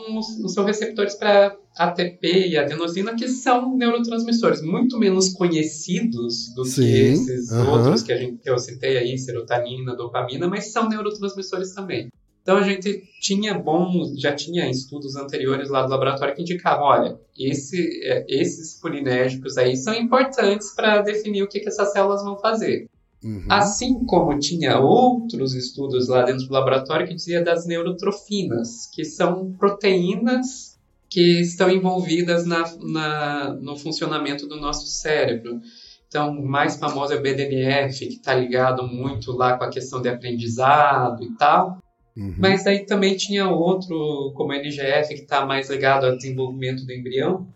são receptores para ATP e adenosina, que são neurotransmissores muito menos conhecidos do Sim, que esses uh -huh. outros que, a gente, que eu citei aí, serotonina, dopamina, mas são neurotransmissores também. Então a gente tinha bons, já tinha estudos anteriores lá do laboratório que indicavam, olha, esse, é, esses pulinérgicos aí são importantes para definir o que, que essas células vão fazer. Uhum. Assim como tinha outros estudos lá dentro do laboratório que dizia das neurotrofinas, que são proteínas que estão envolvidas na, na, no funcionamento do nosso cérebro. Então, o mais famoso é o BDNF, que está ligado muito lá com a questão de aprendizado e tal. Uhum. Mas aí também tinha outro, como o NGF, que está mais ligado ao desenvolvimento do embrião.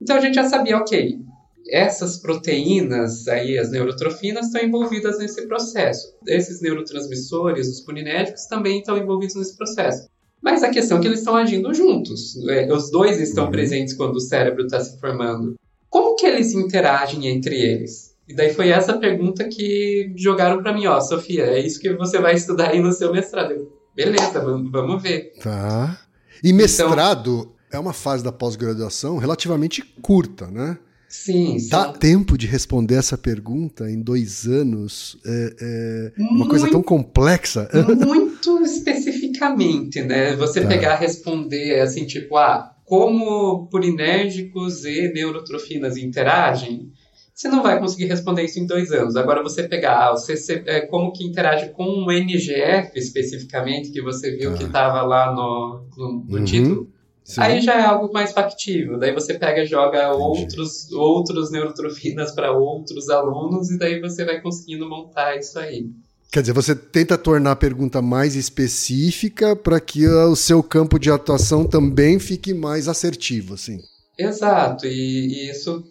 Então a gente já sabia, ok, essas proteínas, aí, as neurotrofinas, estão envolvidas nesse processo. Esses neurotransmissores, os pulinérgicos, também estão envolvidos nesse processo. Mas a questão é que eles estão agindo juntos. É, os dois estão uhum. presentes quando o cérebro está se formando. Como que eles interagem entre eles? E daí foi essa pergunta que jogaram para mim, ó, Sofia, é isso que você vai estudar aí no seu mestrado. Beleza, vamos, vamos ver. Tá. E mestrado então, é uma fase da pós-graduação relativamente curta, né? Sim, Dá tempo de responder essa pergunta em dois anos? É, é uma muito, coisa tão complexa. Muito especificamente, né? Você tá. pegar responder assim, tipo, ah, como purinérgicos e neurotrofinas interagem? Você não vai conseguir responder isso em dois anos. Agora, você pegar ah, você, é, como que interage com o NGF especificamente, que você viu tá. que estava lá no, no, no uhum. título, Sim. Aí já é algo mais factível. Daí você pega e joga outros, outros neurotrofinas para outros alunos e daí você vai conseguindo montar isso aí. Quer dizer, você tenta tornar a pergunta mais específica para que o seu campo de atuação também fique mais assertivo, assim. Exato, e, e isso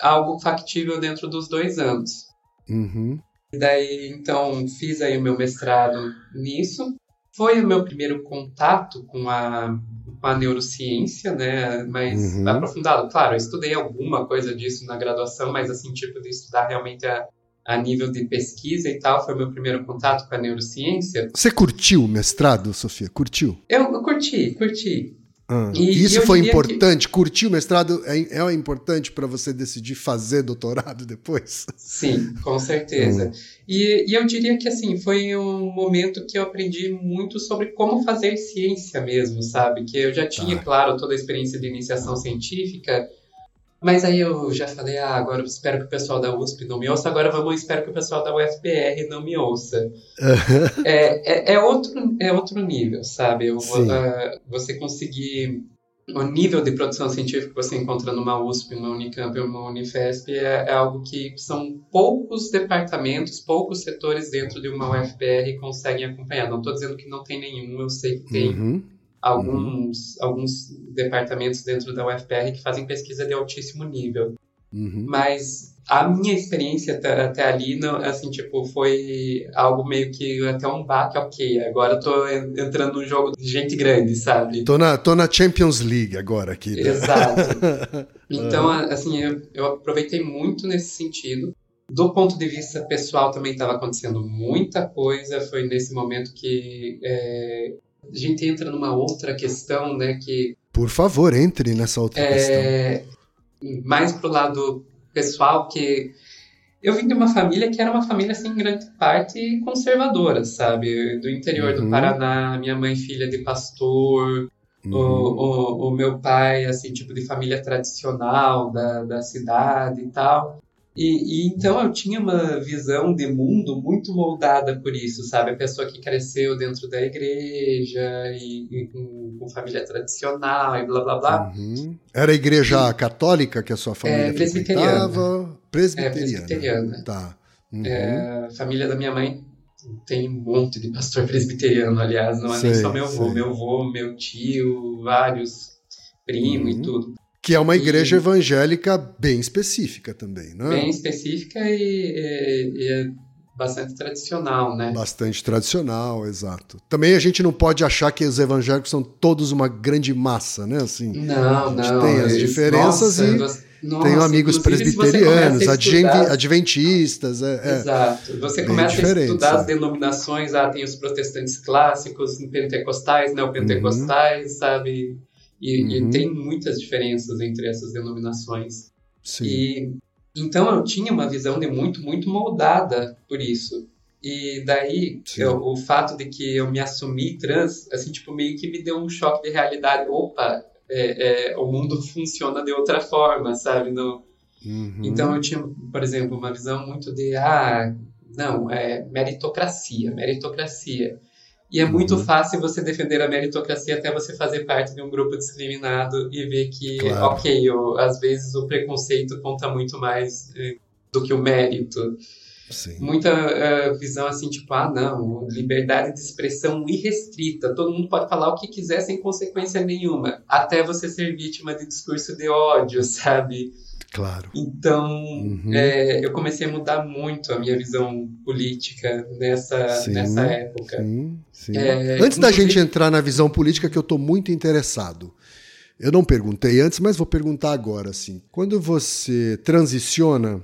algo factível dentro dos dois anos. Uhum. E daí, então, fiz aí o meu mestrado nisso. Foi o meu primeiro contato com a com a neurociência, né? Mais uhum. aprofundado. Claro, eu estudei alguma coisa disso na graduação, mas assim, tipo, de estudar realmente a, a nível de pesquisa e tal, foi meu primeiro contato com a neurociência. Você curtiu o mestrado, Sofia? Curtiu? Eu, eu curti, curti. Ah, e, isso e foi importante? Que... Curtir o mestrado é, é importante para você decidir fazer doutorado depois? Sim, com certeza. Hum. E, e, eu diria que assim foi um momento que eu aprendi muito sobre como fazer ciência mesmo, sabe? Que eu já tinha, tá. claro, toda a experiência de iniciação científica, mas aí eu já falei, ah, agora eu espero que o pessoal da USP não me ouça, agora vamos espero que o pessoal da UFPR não me ouça. é, é, é, outro, é outro nível, sabe? Eu, uh, você conseguir o nível de produção científica que você encontra numa USP, numa Unicamp, numa Unifesp é, é, algo que são poucos departamentos, poucos setores dentro de uma UFPR conseguem acompanhar. Não estou dizendo que não tem nenhum, eu sei que tem. Uhum alguns, uhum. alguns departamentos dentro da UFPR que fazem pesquisa de altíssimo nível. Uhum. Mas a minha experiência até, até, ali, não, assim, tipo, foi algo meio que até um baque, ok, agora eu tô entrando num jogo de gente grande, sabe? Tô na, tô na Champions League agora aqui. Né? Exato. Então, assim, eu, eu aproveitei muito nesse sentido. Do ponto de vista pessoal, também estava acontecendo muita coisa. Foi nesse momento que é, a gente entra numa outra questão, né, que... Por favor, entre nessa outra é, questão. Mais pro lado pessoal, que eu vim de uma família que era uma família, assim, em grande parte conservadora, sabe? Do interior uhum. do Paraná, minha mãe filha de pastor, uhum. o, o, o, meu pai, assim, tipo de família tradicional da, da cidade e tal. E, e, então eu tinha uma visão de mundo muito moldada por isso, sabe? A pessoa que cresceu dentro da igreja e, e com, com, família tradicional e blá blá blá. Uhum. Era a igreja e, católica que a sua família é, presbiteriana. Presbiteriana. É, presbiteriana. Tá. Uhum. É, família da minha mãe tem um monte de pastor presbiteriano, aliás, não é Sei, nem só meu avô, meu avô, meu tio, vários primos Uhum. e tudo. Que é uma E- igreja evangélica bem específica também, né? Bem específica e, e- e é bastante tradicional, né? Bastante tradicional, exato. Também a gente não pode achar que os evangélicos são todos uma grande massa, né? Assim, Não, gente não. tem as eles- diferenças nossa, e você- nossa, Tenho amigos presbiterianos, a estudar- adventistas, é, é. Exato. Você começa a estudar as é. denominações, ah, tem os protestantes clássicos, pentecostais, neopentecostais, sabe? E, e Uhum. tem muitas diferenças entre essas denominações. Sim. E então eu tinha uma visão de muito, muito moldada por isso. E daí eu- o fato de que eu me assumi trans, assim, tipo, meio que me deu um choque de realidade. Opa, é, é, o mundo funciona de outra forma, sabe? Não, Uhum. então eu tinha, por exemplo, uma visão muito de ah, não, é meritocracia, meritocracia. E é muito Uhum. fácil você defender a meritocracia até você fazer parte de um grupo discriminado e ver que, Claro. ok, o- às vezes o preconceito conta muito mais eh, do que o mérito. Sim. Muita eh, visão assim, tipo, ah, não, liberdade de expressão irrestrita, todo mundo pode falar o que quiser sem consequência nenhuma, até você ser vítima de discurso de ódio, sabe? Claro. Então, Uhum. é, eu comecei a mudar muito a minha visão política nessa, Sim, nessa época. Sim, sim. É, Antes da gente entrar na visão política, que eu estou muito interessado. Eu não perguntei antes, mas vou perguntar agora. Assim. Quando você transiciona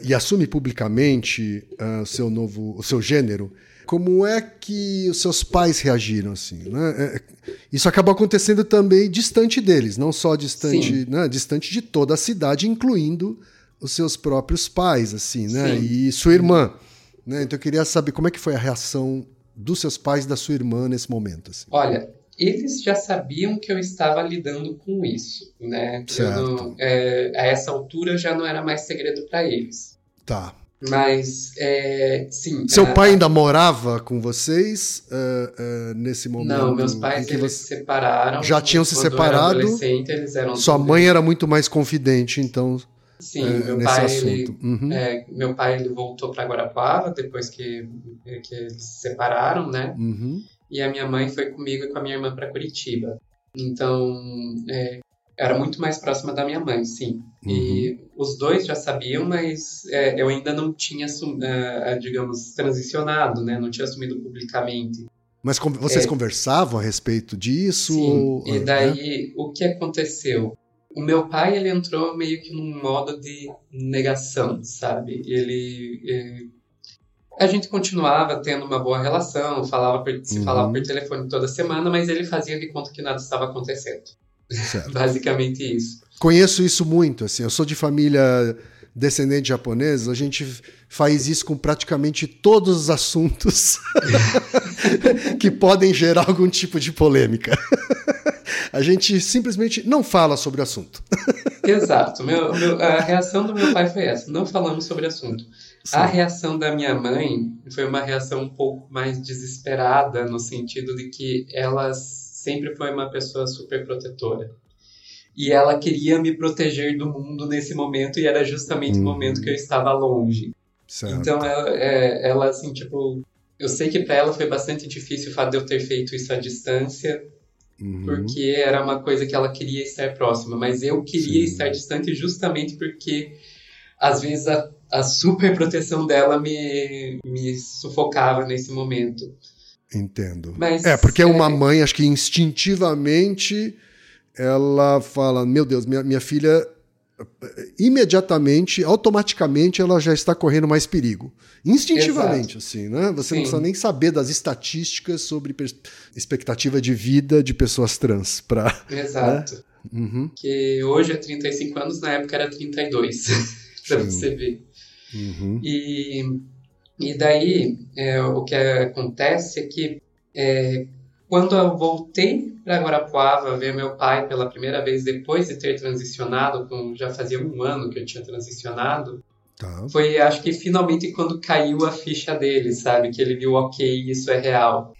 e assume publicamente o seu novo, o seu gênero, como é que os seus pais reagiram assim? Né? É, Isso acabou acontecendo também distante deles, não só distante, né? distante de toda a cidade, incluindo os seus próprios pais, assim, né? Sim. E sua irmã. Né? Então eu queria saber como é que foi a reação dos seus pais e da sua irmã nesse momento. Assim. Olha, eles já sabiam que eu estava lidando com isso, né? Não- é, a essa altura já não era mais segredo para eles. Tá. Mas, é, sim. Seu a- pai ainda morava com vocês ah, ah, nesse momento? Não, meus pais que eles se separaram. Já tinham se Quando eu era separado? adolescente, eles eram Sua mãe era muito mais confidente, então, Sim, eh, meu nesse pai, assunto. ele, Uhum. é, meu pai ele voltou para Guarapuava depois que, que eles se separaram, né? Uhum. e a minha mãe foi comigo e com a minha irmã para Curitiba. Então, é, era muito mais próxima da minha mãe, sim. E os dois já sabiam, mas é, eu ainda não tinha, ah, digamos, transicionado, né? Não tinha assumido publicamente. Mas con- vocês É. conversavam a respeito disso? Sim. ou- E né? daí, o que aconteceu? O meu pai, ele entrou meio que num modo de negação, sabe? Ele... eh, a gente continuava tendo uma boa relação, falava por- se Uhum. falava por telefone toda semana, mas ele fazia de conta que nada estava acontecendo. Certo. Basicamente isso. Conheço isso muito, assim, eu sou de família descendente japonesa, a gente faz isso com praticamente todos os assuntos que podem gerar algum tipo de polêmica. A gente simplesmente não fala sobre o assunto. Exato. Meu- meu- a reação do meu pai foi essa. Não falamos sobre o assunto. A reação da minha mãe foi uma reação um pouco mais desesperada, no sentido de que ela sempre foi uma pessoa super protetora. E ela queria me proteger do mundo nesse momento, e era justamente Uhum. o momento que eu estava longe. Certo. Então, ela, é, ela, assim, tipo. Eu sei que para ela foi bastante difícil o fato de eu ter feito isso à distância, Uhum. porque era uma coisa que ela queria estar próxima, mas eu queria Sim. estar distante justamente porque às vezes a, a super proteção dela me, me sufocava nesse momento. Entendo. Mas, É, porque uma é, mãe, acho que instintivamente, ela fala: Meu Deus, minha, minha filha, imediatamente, automaticamente, ela já está correndo mais perigo. Instintivamente, assim, né? Você não Sim. precisa nem saber das estatísticas sobre expectativa de vida de pessoas trans. Pra... Exato. Uhum, Que hoje é 35 anos, na época era 32. pra Sim. você ver. uhum, E, e daí, é, o que acontece é que é, quando eu voltei para Guarapuava ver meu pai pela primeira vez depois de ter transicionado, com, já fazia um ano que eu tinha transicionado, tá. foi acho que finalmente quando caiu a ficha dele, sabe? Que ele viu, ok, isso é real.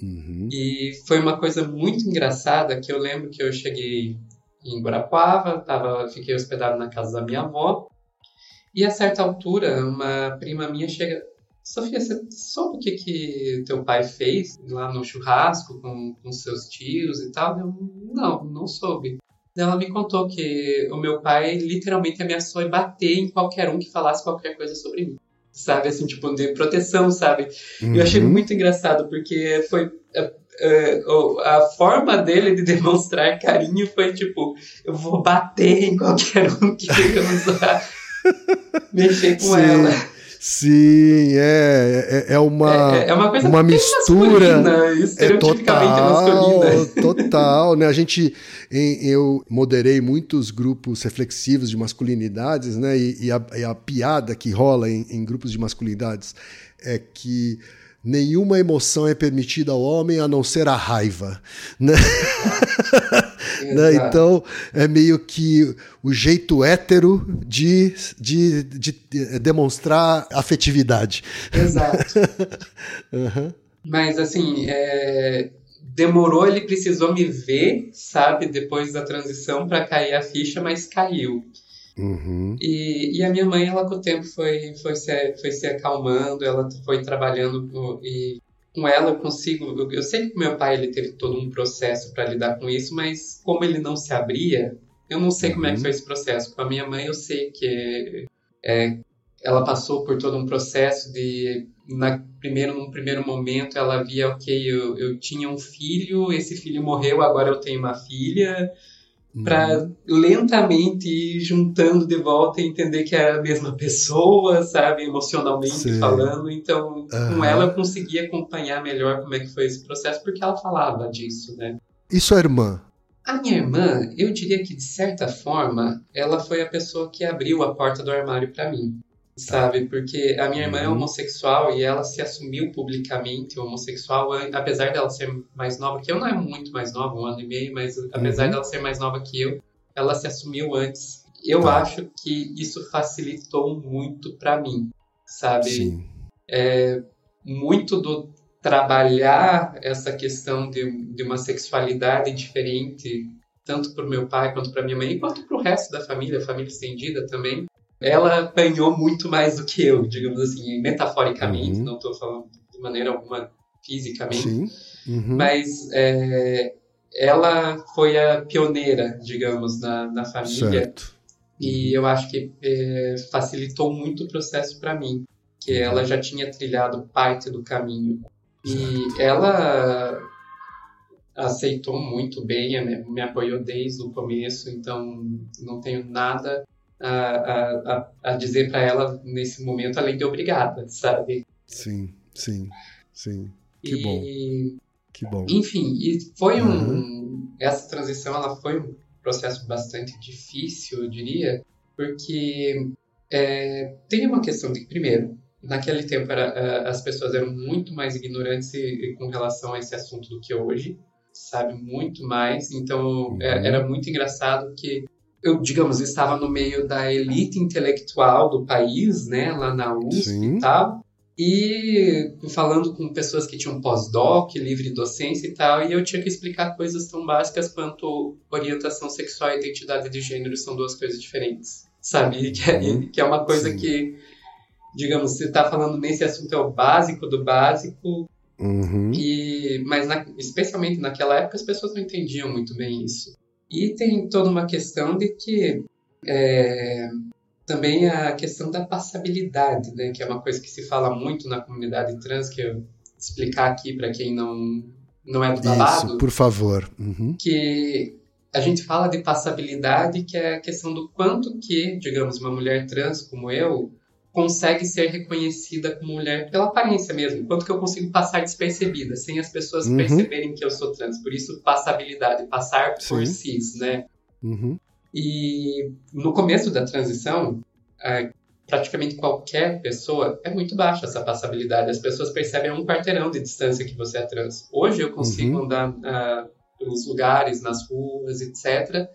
Uhum, E foi uma coisa muito engraçada que eu lembro que eu cheguei em Guarapuava, tava, fiquei hospedado na casa da minha avó, e a certa altura uma prima minha chega, Sofia, você soube o que, que teu pai fez lá no churrasco com, com seus tios e tal? Eu, não, não soube. Ela me contou que o meu pai literalmente ameaçou bater em qualquer um que falasse qualquer coisa sobre mim. Sabe, assim, tipo, de proteção, sabe? Uhum. Eu achei uhum. muito engraçado, porque foi. Uh, a forma dele de demonstrar carinho foi tipo: eu vou bater em qualquer um que usar mexer com Sim. ela. Sim, é, é, é uma, é, é uma, coisa uma mistura. É total, masculina. total, né? A gente, em, eu moderei muitos grupos reflexivos de masculinidades, né? E, e, a, e a, piada que rola em, em grupos de masculinidades é que nenhuma emoção é permitida ao homem a não ser a raiva. Né? né? Então, é meio que o jeito hétero de, de, de demonstrar afetividade. Exato. uhum. Mas, assim, é... demorou, ele precisou me ver, sabe, depois da transição para cair a ficha, mas caiu. Uhum. E, e a minha mãe, ela com o tempo foi, foi, se, foi se acalmando, ela foi trabalhando e com ela eu consigo. Eu, eu sei que meu pai ele teve todo um processo para lidar com isso, mas como ele não se abria, eu não sei uhum. como é que uhum. foi esse processo. Com a minha mãe, eu sei que é, ela passou por todo um processo de. Na, primeiro, num primeiro momento, ela via, ok, eu, eu tinha um filho, esse filho morreu, agora eu tenho uma filha para lentamente ir juntando de volta e entender que é a mesma pessoa, sabe, emocionalmente Sim. falando. Então, uhum. com ela eu consegui acompanhar melhor como é que foi esse processo, porque ela falava disso, né? E sua irmã? A minha irmã, eu diria que de certa forma, ela foi a pessoa que abriu a porta do armário para mim sabe? Porque a minha irmã é uhum. homossexual e ela se assumiu publicamente homossexual, apesar dela ser mais nova que eu, não é muito mais nova, um ano e meio, mas apesar uhum. dela ser mais nova que eu, ela se assumiu antes. Eu tá. acho que isso facilitou muito para mim, sabe? Sim. É, muito do trabalhar essa questão de, de uma sexualidade diferente, tanto para o meu pai quanto para minha mãe, quanto para o resto da família, a família estendida também, ela apanhou muito mais do que eu, digamos assim, metaforicamente, uhum. não estou falando de maneira alguma fisicamente, Sim. Uhum. mas é, ela foi a pioneira, digamos, na, na família. Certo. E eu acho que é, facilitou muito o processo para mim, que uhum. ela já tinha trilhado parte do caminho. E ela aceitou muito bem, me apoiou desde o começo, então não tenho nada a, a, a dizer para ela nesse momento, além de obrigada, sabe? Sim, sim, sim. Que e, bom. Que bom. Enfim, e foi uhum. um. Essa transição ela foi um processo bastante difícil, eu diria, porque é, tem uma questão de, primeiro, naquele tempo era, as pessoas eram muito mais ignorantes com relação a esse assunto do que hoje, sabe? Muito mais. Então, uhum. É, era muito engraçado que eu, digamos, estava no meio da elite intelectual do país, né, lá na USP Sim. e tal, e falando com pessoas que tinham pós-doc, livre docência e tal, e eu tinha que explicar coisas tão básicas quanto orientação sexual e identidade de gênero são duas coisas diferentes, sabe? Que é, que é uma coisa Sim. que, digamos, você está falando nesse assunto é o básico do básico, uhum. e, mas na, especialmente naquela época as pessoas não entendiam muito bem isso. E tem toda uma questão de que é, também a questão da passabilidade, né, que é uma coisa que se fala muito na comunidade trans, que eu explicar aqui para quem não, não é do babado. Isso, por favor. Uhum. Que a gente fala de passabilidade, que é a questão do quanto que, digamos, uma mulher trans como eu consegue ser reconhecida como mulher pela aparência mesmo. Quanto que eu consigo passar despercebida, sem as pessoas uhum. perceberem que eu sou trans. Por isso, passabilidade, passar Sim. por cis, né? Uhum. E no começo da transição, é, praticamente qualquer pessoa, é muito baixa essa passabilidade. As pessoas percebem a um quarteirão de distância que você é trans. Hoje eu consigo uhum. andar uh, pelos lugares, nas ruas, etc.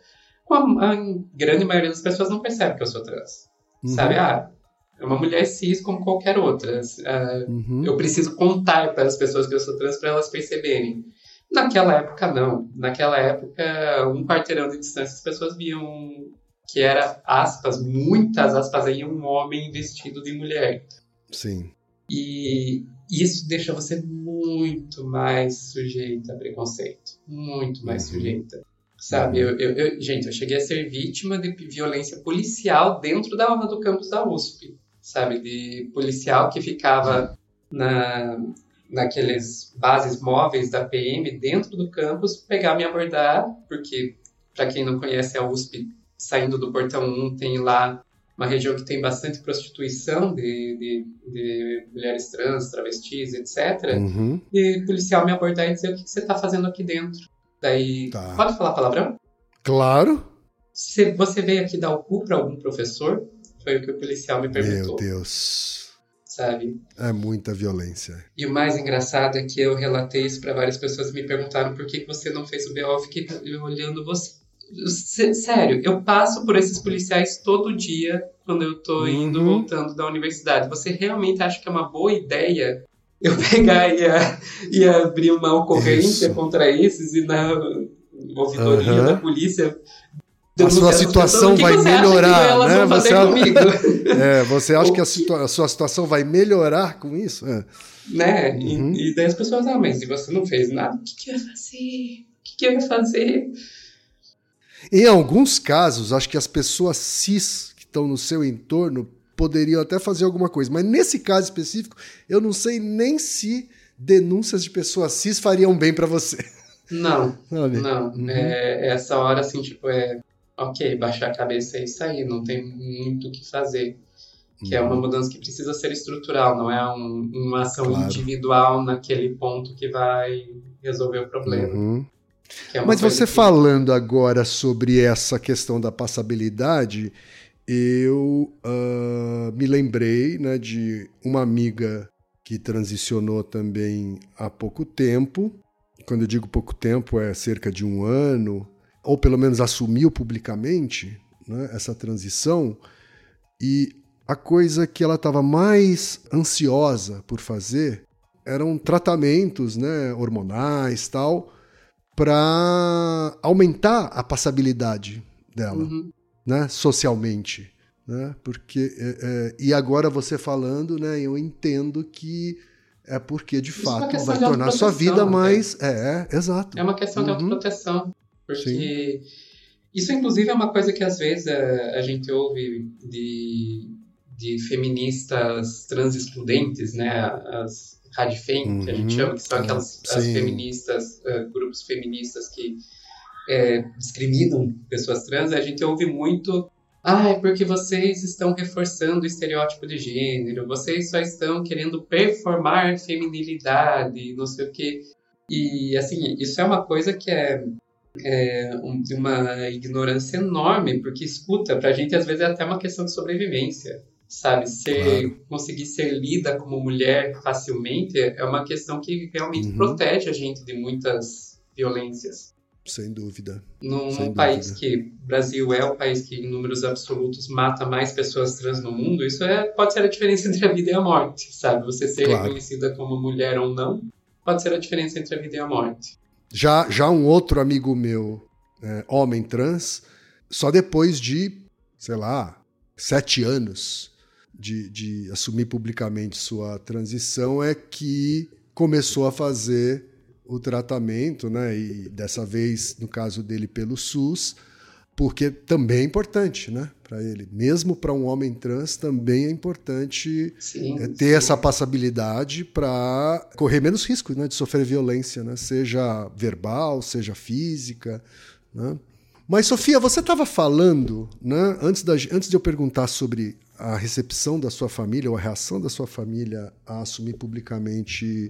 Com a, a, grande maioria das pessoas não percebe que eu sou trans. Uhum. Sabe? Ah, é uma mulher cis como qualquer outra. Uh, uhum. Eu preciso contar para as pessoas que eu sou trans para elas perceberem. Naquela época, não. Naquela época, um quarteirão de distância, as pessoas viam que era, aspas, muitas aspas aí, um homem vestido de mulher. Sim. E isso deixa você muito mais sujeita a preconceito. Muito mais Uhum. sujeita. Sabe, eu, eu- eu- gente, eu cheguei a ser vítima de violência policial dentro da do campus da USP. Sabe, de policial que ficava na, naqueles bases móveis da PM dentro do campus, pegar me abordar, porque, para quem não conhece a USP, saindo do portão 1, tem lá uma região que tem bastante prostituição de, de, de mulheres trans, travestis, etc. Uhum. E o policial me abordar e dizer o que que você está fazendo aqui dentro. Daí, Tá. pode falar palavrão? Claro. Se você veio aqui dar o cu para algum professor, foi o que o policial me Meu perguntou, Deus. sabe? É muita violência. E o mais engraçado é que eu relatei isso para várias pessoas me perguntaram por que que você não fez o BO, eu fiquei olhando você. Sé- Sério, eu passo por esses policiais todo dia quando eu tô indo Uhum. voltando da universidade. Você realmente acha que é uma boa ideia eu pegar e, a- e abrir uma ocorrência Isso. contra esses e na ouvidoria Aham. da polícia? A sua situação pessoas? O que vai melhorar, né? Você? É, você acha que a, situa- a sua situação vai melhorar com isso? É. né? Uhum. E, e daí as pessoas, ah, mas se você não fez nada, o que, que eu ia fazer? O que, que eu ia fazer? Em alguns casos, acho que as pessoas cis que estão no seu entorno poderiam até fazer alguma coisa, mas nesse caso específico, eu não sei nem se denúncias de pessoas cis fariam bem pra você. Não, não. Uhum. É, essa hora, assim, tipo, é ok, baixar a cabeça e sair, não tem muito o que fazer. Que é uma mudança que precisa ser estrutural, não é um- uma ação Claro. individual naquele ponto que vai resolver o problema. Uhum. é Mas você que- falando agora sobre essa questão da passabilidade, eu ah, me lembrei né, de uma amiga que transicionou também há pouco tempo. Quando eu digo pouco tempo, é cerca de um ano, ou pelo menos assumiu publicamente né, essa transição. E a coisa que ela estava mais ansiosa por fazer eram tratamentos né, hormonais tal para aumentar a passabilidade dela, Uhum. né, socialmente, né? Porque é, é, e agora você falando, né, eu entendo que é porque de Isso é fato questão vai de tornar sua vida né? mais é, é, exato. É uma questão de Uhum. autoproteção. Porque isso, inclusive, é uma coisa que às vezes a, a gente ouve de, de feministas trans excludentes, né? As radfem, que a gente Uhum. chama, que são aquelas as Sim. feministas, eh, grupos feministas que eh, discriminam pessoas trans. A gente ouve muito. Ah, é porque vocês estão reforçando o estereótipo de gênero, vocês só estão querendo performar feminilidade, não sei o quê. E, assim, isso é uma coisa que é, é um- de uma ignorância enorme, porque escuta, pra gente às vezes é até uma questão de sobrevivência, sabe? Ser, Claro. Conseguir ser lida como mulher facilmente é uma questão que realmente Uhum. protege a gente de muitas violências. Sem dúvida. Num, Sem país dúvida. que o Brasil é o país que em números absolutos mata mais pessoas trans no mundo, isso é, pode ser a diferença entre a vida e a morte, sabe? Você ser Claro. reconhecida como mulher ou não, pode ser a diferença entre a vida e a morte. Já, já um outro amigo meu, é, homem trans, só depois de, sei lá, sete anos de, de assumir publicamente sua transição, é que começou a fazer o tratamento, né? E dessa vez, no caso dele, pelo SUS, porque também é importante, né? Para ele. Mesmo para um homem trans, também é importante Sim, é ter sim. essa passabilidade para correr menos risco né, de sofrer violência, né, seja verbal, seja física. Né? Mas, Sofia, você estava falando, né, antes, da, antes de eu perguntar sobre a recepção da sua família, ou a reação da sua família a assumir publicamente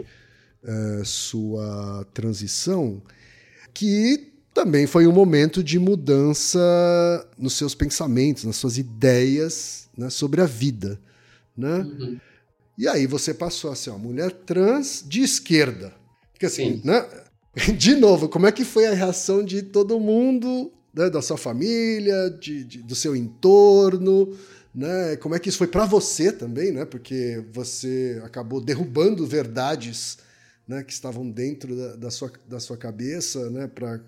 eh, sua transição, que também foi um momento de mudança nos seus pensamentos, nas suas ideias né, sobre a vida. Né? Uhum. E aí você passou a ser uma mulher trans de esquerda. Porque assim, Sim. né? De novo, como é que foi a reação de todo mundo, né? da sua família, de, de- do seu entorno, né? Como é que isso foi para você também, né? Porque você acabou derrubando verdades, né? Que estavam dentro da, da sua, da sua cabeça, né? Para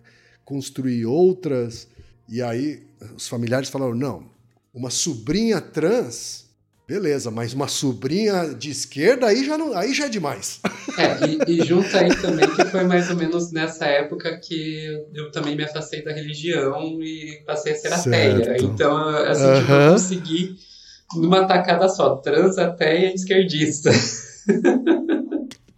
construir outras. E aí os familiares falaram: não, uma sobrinha trans Beleza, mas uma sobrinha de esquerda aí já, não, aí já é demais. É, e, e junta aí também que foi mais ou menos nessa época que eu também me afastei da religião e passei a ser Certo. ateia. Então, assim, tipo, eu consegui numa tacada só, trans, ateia e esquerdista.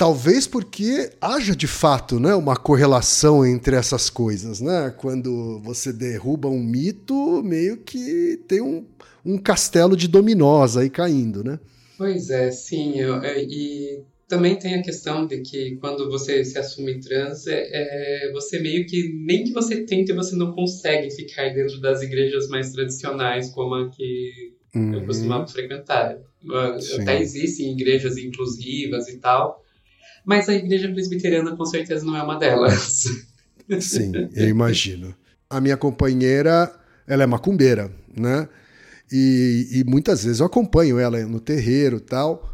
Talvez porque haja de fato né, uma correlação entre essas coisas. Né? Quando você derruba um mito, meio que tem um, um castelo de dominós aí caindo. Né? Pois é, sim. eu- é, e também tem a questão de que quando você se assume trans, é, é, você meio que, nem que você tente, você não consegue ficar dentro das igrejas mais tradicionais, como a que eu Uhum. costumava frequentar. Uh, Sim. Até existem igrejas inclusivas e tal, mas a igreja presbiteriana com certeza não é uma delas. Sim, eu imagino. A minha companheira, ela é macumbeira, né? E, e muitas vezes eu acompanho ela no terreiro e tal.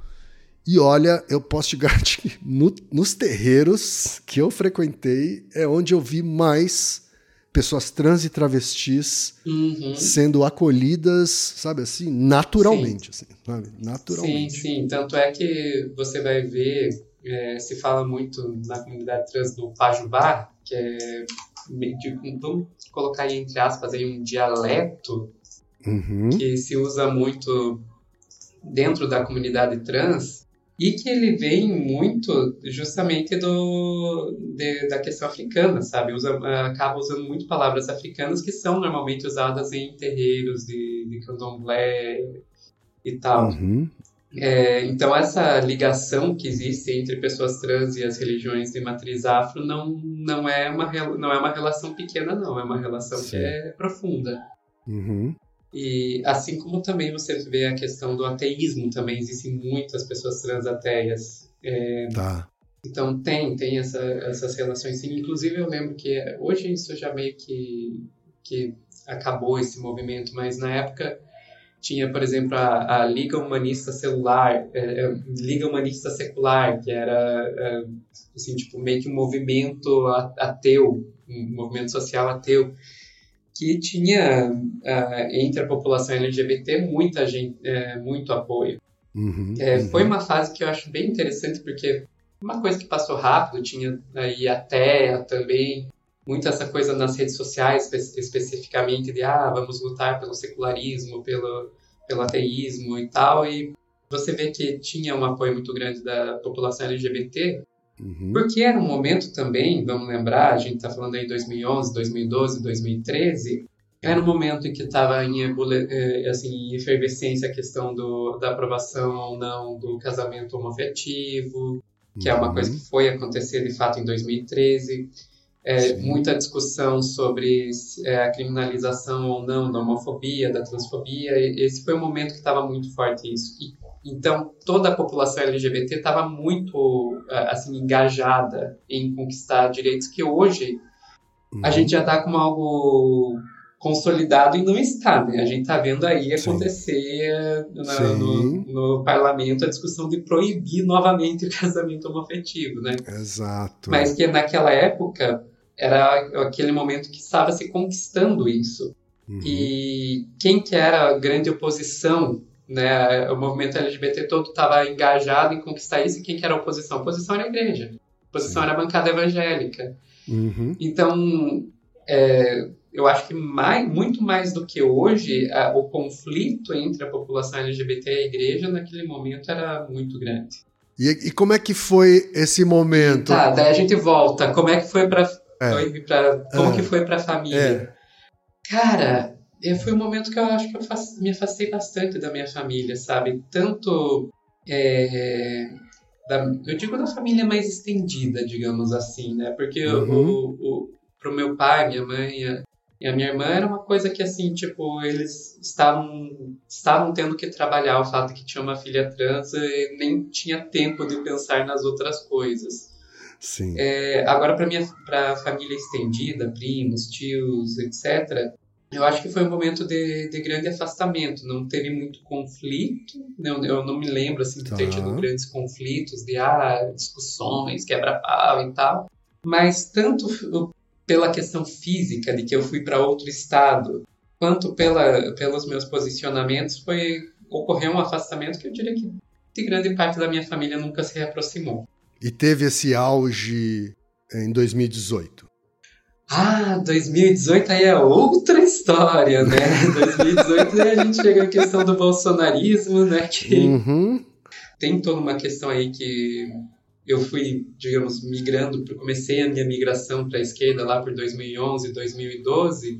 E olha, eu posso te garantir que no- nos terreiros que eu frequentei é onde eu vi mais pessoas trans e travestis Uhum. sendo acolhidas, sabe assim, naturalmente, assim, sabe? Sim, Naturalmente. sim. Tanto é que você vai ver, é, se fala muito na comunidade trans do Pajubá, que é, meio de- vamos colocar aí entre aspas, aí um dialeto Uhum. que se usa muito dentro da comunidade trans e que ele vem muito justamente do de- da questão africana, sabe? Usa, acaba usando muito palavras africanas que são normalmente usadas em terreiros de, de candomblé e tal. Uhum. É, então essa ligação que existe entre pessoas trans e as religiões de matriz afro não, não, é, uma, não é uma relação pequena, não. É uma relação Sim. que é profunda. Uhum. E assim como também você vê a questão do ateísmo, também existem muitas pessoas trans ateias. É, Tá. então tem, tem essa, essas relações sim. Inclusive eu lembro que hoje isso já meio que, que acabou esse movimento, mas na época tinha, por exemplo, a, a Liga Humanista Celular, é, é, Liga Humanista Secular, que era é, assim, tipo, meio que um movimento ateu, um movimento social ateu, que tinha ah, entre a população LGBT muita gente, é, muito apoio. Uhum. É, Uhum. Foi uma fase que eu acho bem interessante, porque uma coisa que passou rápido, tinha aí a TEA também, muito essa coisa nas redes sociais, espe- especificamente de, ah, vamos lutar pelo secularismo, pelo, pelo ateísmo e tal, e você vê que tinha um apoio muito grande da população LGBT, Uhum. porque era um momento também, vamos lembrar, a gente está falando aí 2011, 2012, 2013, era um momento em que estava em, eh, assim, em efervescência a questão do, da aprovação ou não do casamento homoafetivo, que é uma Uhum. coisa que foi acontecer de fato em 2013. É, muita discussão sobre é, a criminalização ou não da homofobia, da transfobia. Esse foi um momento que estava muito forte isso. E, então, toda a população LGBT estava muito ah, assim engajada em conquistar direitos que hoje a Uhum. gente já está como algo consolidado e não está, né? A gente está vendo aí acontecer na- no, no parlamento a discussão de proibir novamente o casamento homoafetivo, né? Exato. Mas que naquela época era aquele momento que estava se conquistando isso. Uhum. E quem que era a grande oposição, né? O movimento LGBT todo estava engajado em conquistar isso, e quem que era a oposição? A oposição era a igreja. A oposição Sim. era a bancada evangélica. Uhum. Então, é, eu acho que mais, muito mais do que hoje, a- o conflito entre a população LGBT e a igreja naquele momento era muito grande. E, e como é que foi esse momento? Tá, daí a gente volta. Como é que foi para É. como É. que foi para família? Cara, é, foi um momento que eu acho que eu me afastei bastante da minha família, sabe? Tanto é, da- eu digo da família mais estendida, digamos assim, né? Porque Uhum. o, o, pro meu pai, minha mãe a- e a minha irmã era uma coisa que assim, tipo, eles estavam estavam tendo que trabalhar o fato de que tinha uma filha trans e nem tinha tempo de pensar nas outras coisas. Sim. É, agora, para minha pra família estendida, primos, tios, etc., eu acho que foi um momento de, de grande afastamento. Não teve muito conflito. Não, eu não me lembro assim, de ter Tá. tido grandes conflitos, de ah, discussões, quebra-pau e tal. Mas tanto pela questão física, de que eu fui para outro estado, quanto pela, pelos meus posicionamentos, foi, ocorreu um afastamento que eu diria que de grande parte da minha família nunca se reaproximou. E teve esse auge em 2018. Ah, 2018 aí é outra história, né? 2018 a gente chega à questão do bolsonarismo, né? Que Uhum. tem toda uma questão aí que eu fui, digamos, migrando, comecei a minha migração para a esquerda lá por 2011, 2012,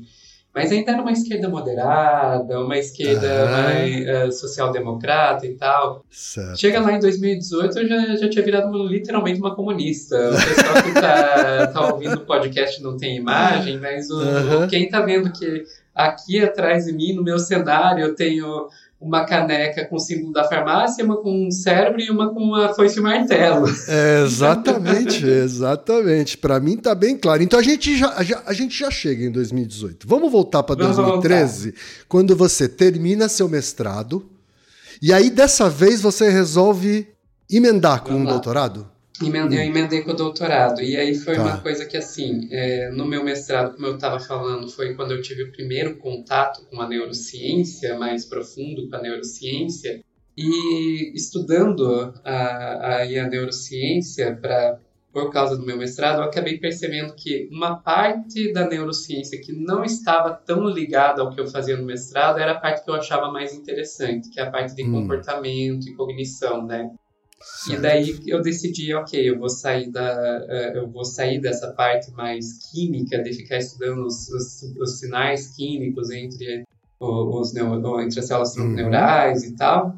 mas ainda era uma esquerda moderada, uma esquerda Ah. mais eh, social-democrata e tal. Certo. Chega lá em 2018, eu já, já tinha virado uma- literalmente uma comunista. O pessoal que tá, tá ouvindo o podcast não tem imagem, mas o, Aham. quem tá vendo que aqui atrás de mim, no meu cenário, eu tenho uma caneca com o símbolo da farmácia, uma com um cérebro e uma com uma foice e martelo. É, exatamente, exatamente. Para mim tá bem claro. Então a gente já, já- a gente já chega em 2018. Vamos voltar para Vamos 2013, quando você termina seu mestrado e aí dessa vez você resolve emendar com Vamos um lá. doutorado. Eu emendei com o doutorado. E aí foi Tá. uma coisa que, assim, é, no meu mestrado, como eu estava falando, foi quando eu tive o primeiro contato com a neurociência, mais profundo com a neurociência. E estudando a, aí a neurociência, pra, por causa do meu mestrado, eu acabei percebendo que uma parte da neurociência que não estava tão ligada ao que eu fazia no mestrado era a parte que eu achava mais interessante, que é a parte de Hum. comportamento e cognição, né? E Certo. daí eu decidi, ok, eu vou sair da, eh, eu vou sair dessa parte mais química de ficar estudando os, os, os sinais químicos entre os entre as células Uhum. neurais e tal,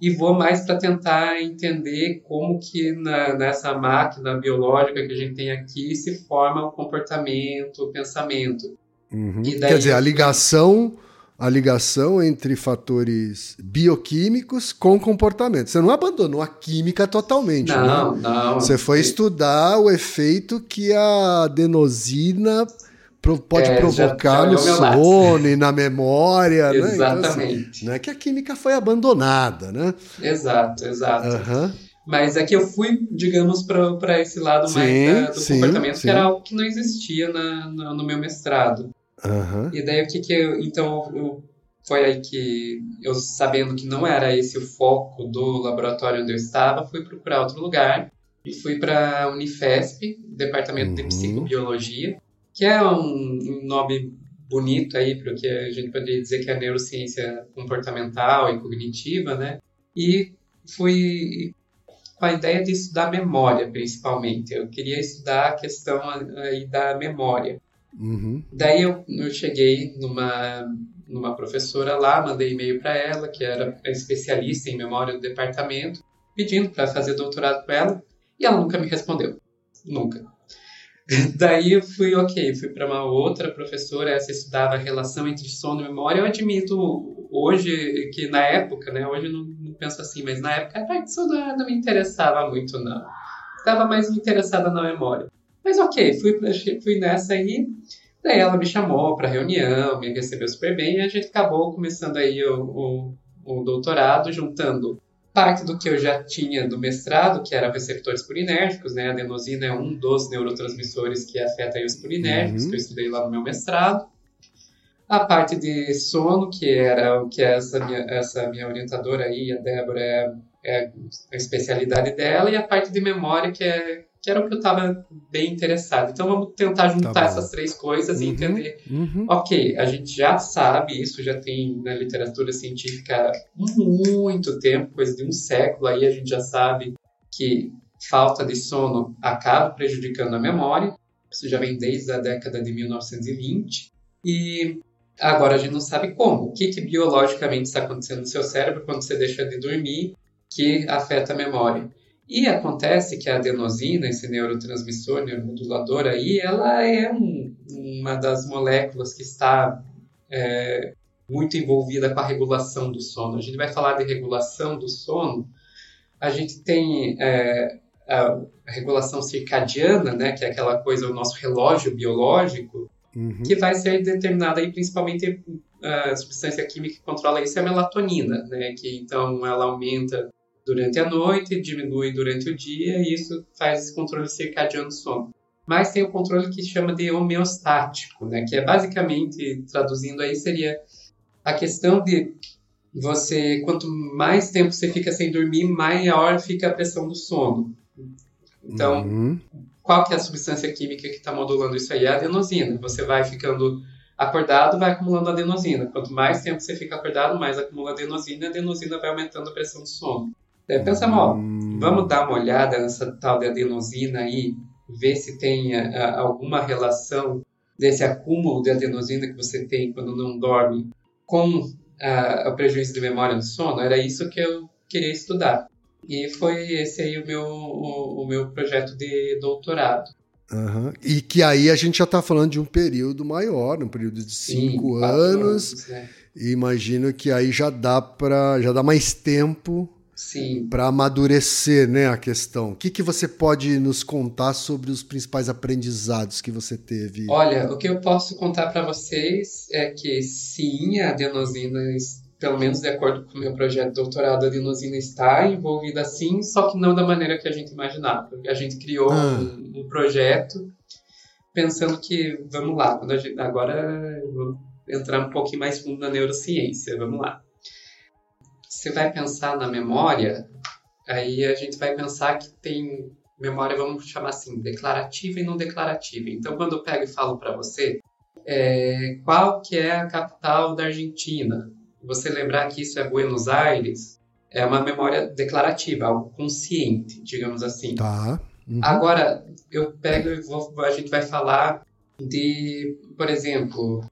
e vou mais para tentar entender como que na, nessa máquina biológica que a gente tem aqui se forma o comportamento, o pensamento. Uhum. E daí Quer dizer, a ligação, a ligação entre fatores bioquímicos com comportamento. Você não abandonou a química totalmente, né? Não, não. Você foi estudar o efeito que a adenosina pode É, provocar no sono e na memória, né? Então, assim, Exatamente. não é que a química foi abandonada, né? Exato, exato. Aham. Mas é que eu fui, digamos, para esse lado mais Sim, da- do sim, comportamento, sim. que era algo que não existia na, na- no meu mestrado. Aham. E daí o que que eu. Então, eu- foi aí que eu, sabendo que não era esse o foco do laboratório onde eu estava, fui procurar outro lugar. E fui para a Unifesp, Departamento de Uhum. Psicobiologia, que é um, um nome bonito aí para o que a gente poderia dizer que é neurociência comportamental e cognitiva, né? E fui com a ideia de estudar memória, principalmente. Eu queria estudar a questão aí da memória. Uhum. Daí eu, eu cheguei numa, numa professora lá, mandei e-mail para ela, que era especialista em memória do departamento, pedindo para fazer doutorado com ela, e ela nunca me respondeu. Nunca. Daí eu fui, ok, fui para uma outra professora, essa estudava a relação entre sono e memória. Eu admito hoje que na época, né, hoje eu não, não penso assim, mas na época a parte de sono não me interessava muito, não. Estava mais interessada na memória. Mas ok, fui, fui nessa aí. Daí ela me chamou para reunião, me recebeu super bem e a gente acabou começando aí o, o, o doutorado, juntando parte do que eu já tinha do mestrado, que era receptores purinérgicos, né? A adenosina é um dos neurotransmissores que afeta os purinérgicos, Uhum. que eu estudei lá no meu mestrado. A parte de sono, que era o que essa minha, essa minha orientadora aí, a Débora, é, é a especialidade dela, e a parte de memória, que, é, que era o que eu estava bem interessado. Então vamos tentar juntar bom. essas três coisas e Uhum. entender Uhum. Ok, a gente já sabe, isso já tem na literatura científica muito tempo, coisa de um século aí, a gente já sabe que falta de sono acaba prejudicando a memória. Isso já vem desde a década de 1920. E agora a gente não sabe como. O que, que biologicamente está acontecendo no seu cérebro quando você deixa de dormir que afeta a memória. E acontece que a adenosina, esse neurotransmissor, neuromodulador aí, ela é um- uma das moléculas que está é, muito envolvida com a regulação do sono. A gente vai falar de regulação do sono. A gente tem é, a regulação circadiana, né, que é aquela coisa, o nosso relógio biológico, Uhum. que vai ser determinada aí principalmente a substância química que controla isso é a melatonina, né? Que então ela aumenta durante a noite, diminui durante o dia e isso faz esse controle circadiano do sono. Mas tem o controle que chama de homeostático, né? Que é basicamente traduzindo aí seria a questão de você quanto mais tempo você fica sem dormir, maior fica a pressão do sono. Então, Uhum. qual que é a substância química que está modulando isso aí? É a adenosina. Você vai ficando acordado, vai acumulando adenosina. Quanto mais tempo você fica acordado, mais acumula adenosina, e a adenosina vai aumentando a pressão do sono. Daí pensamos, ó, Hum. vamos dar uma olhada nessa tal de adenosina aí, ver se tem ah, alguma relação desse acúmulo de adenosina que você tem quando não dorme com ah, o prejuízo de memória no sono. Era isso que eu queria estudar. E foi esse aí o meu, o, o meu projeto de doutorado. Aham. E que aí a gente já está falando de um período maior, um período de Sim, cinco quatro anos. né? E imagino que aí já dá para já dá mais tempo Sim. para amadurecer, né, a questão. O que, que você pode nos contar sobre os principais aprendizados que você teve? Olha, o que eu posso contar para vocês é que sim, a adenosina, pelo menos de acordo com o meu projeto de doutorado, a adenosina está envolvida sim, só que não da maneira que a gente imaginava. A gente criou Ah. um, um projeto pensando que, vamos lá, quando a gente, agora vou entrar um pouquinho mais fundo na neurociência, vamos lá. Você vai pensar na memória, aí a gente vai pensar que tem memória, vamos chamar assim, declarativa e não declarativa. Então, quando eu pego e falo para você, é, qual que é a capital da Argentina? Você lembrar que isso é Buenos Aires, é uma memória declarativa, algo consciente, digamos assim. Tá. Uhum. Agora, eu pego e vou, a gente vai falar de, por exemplo,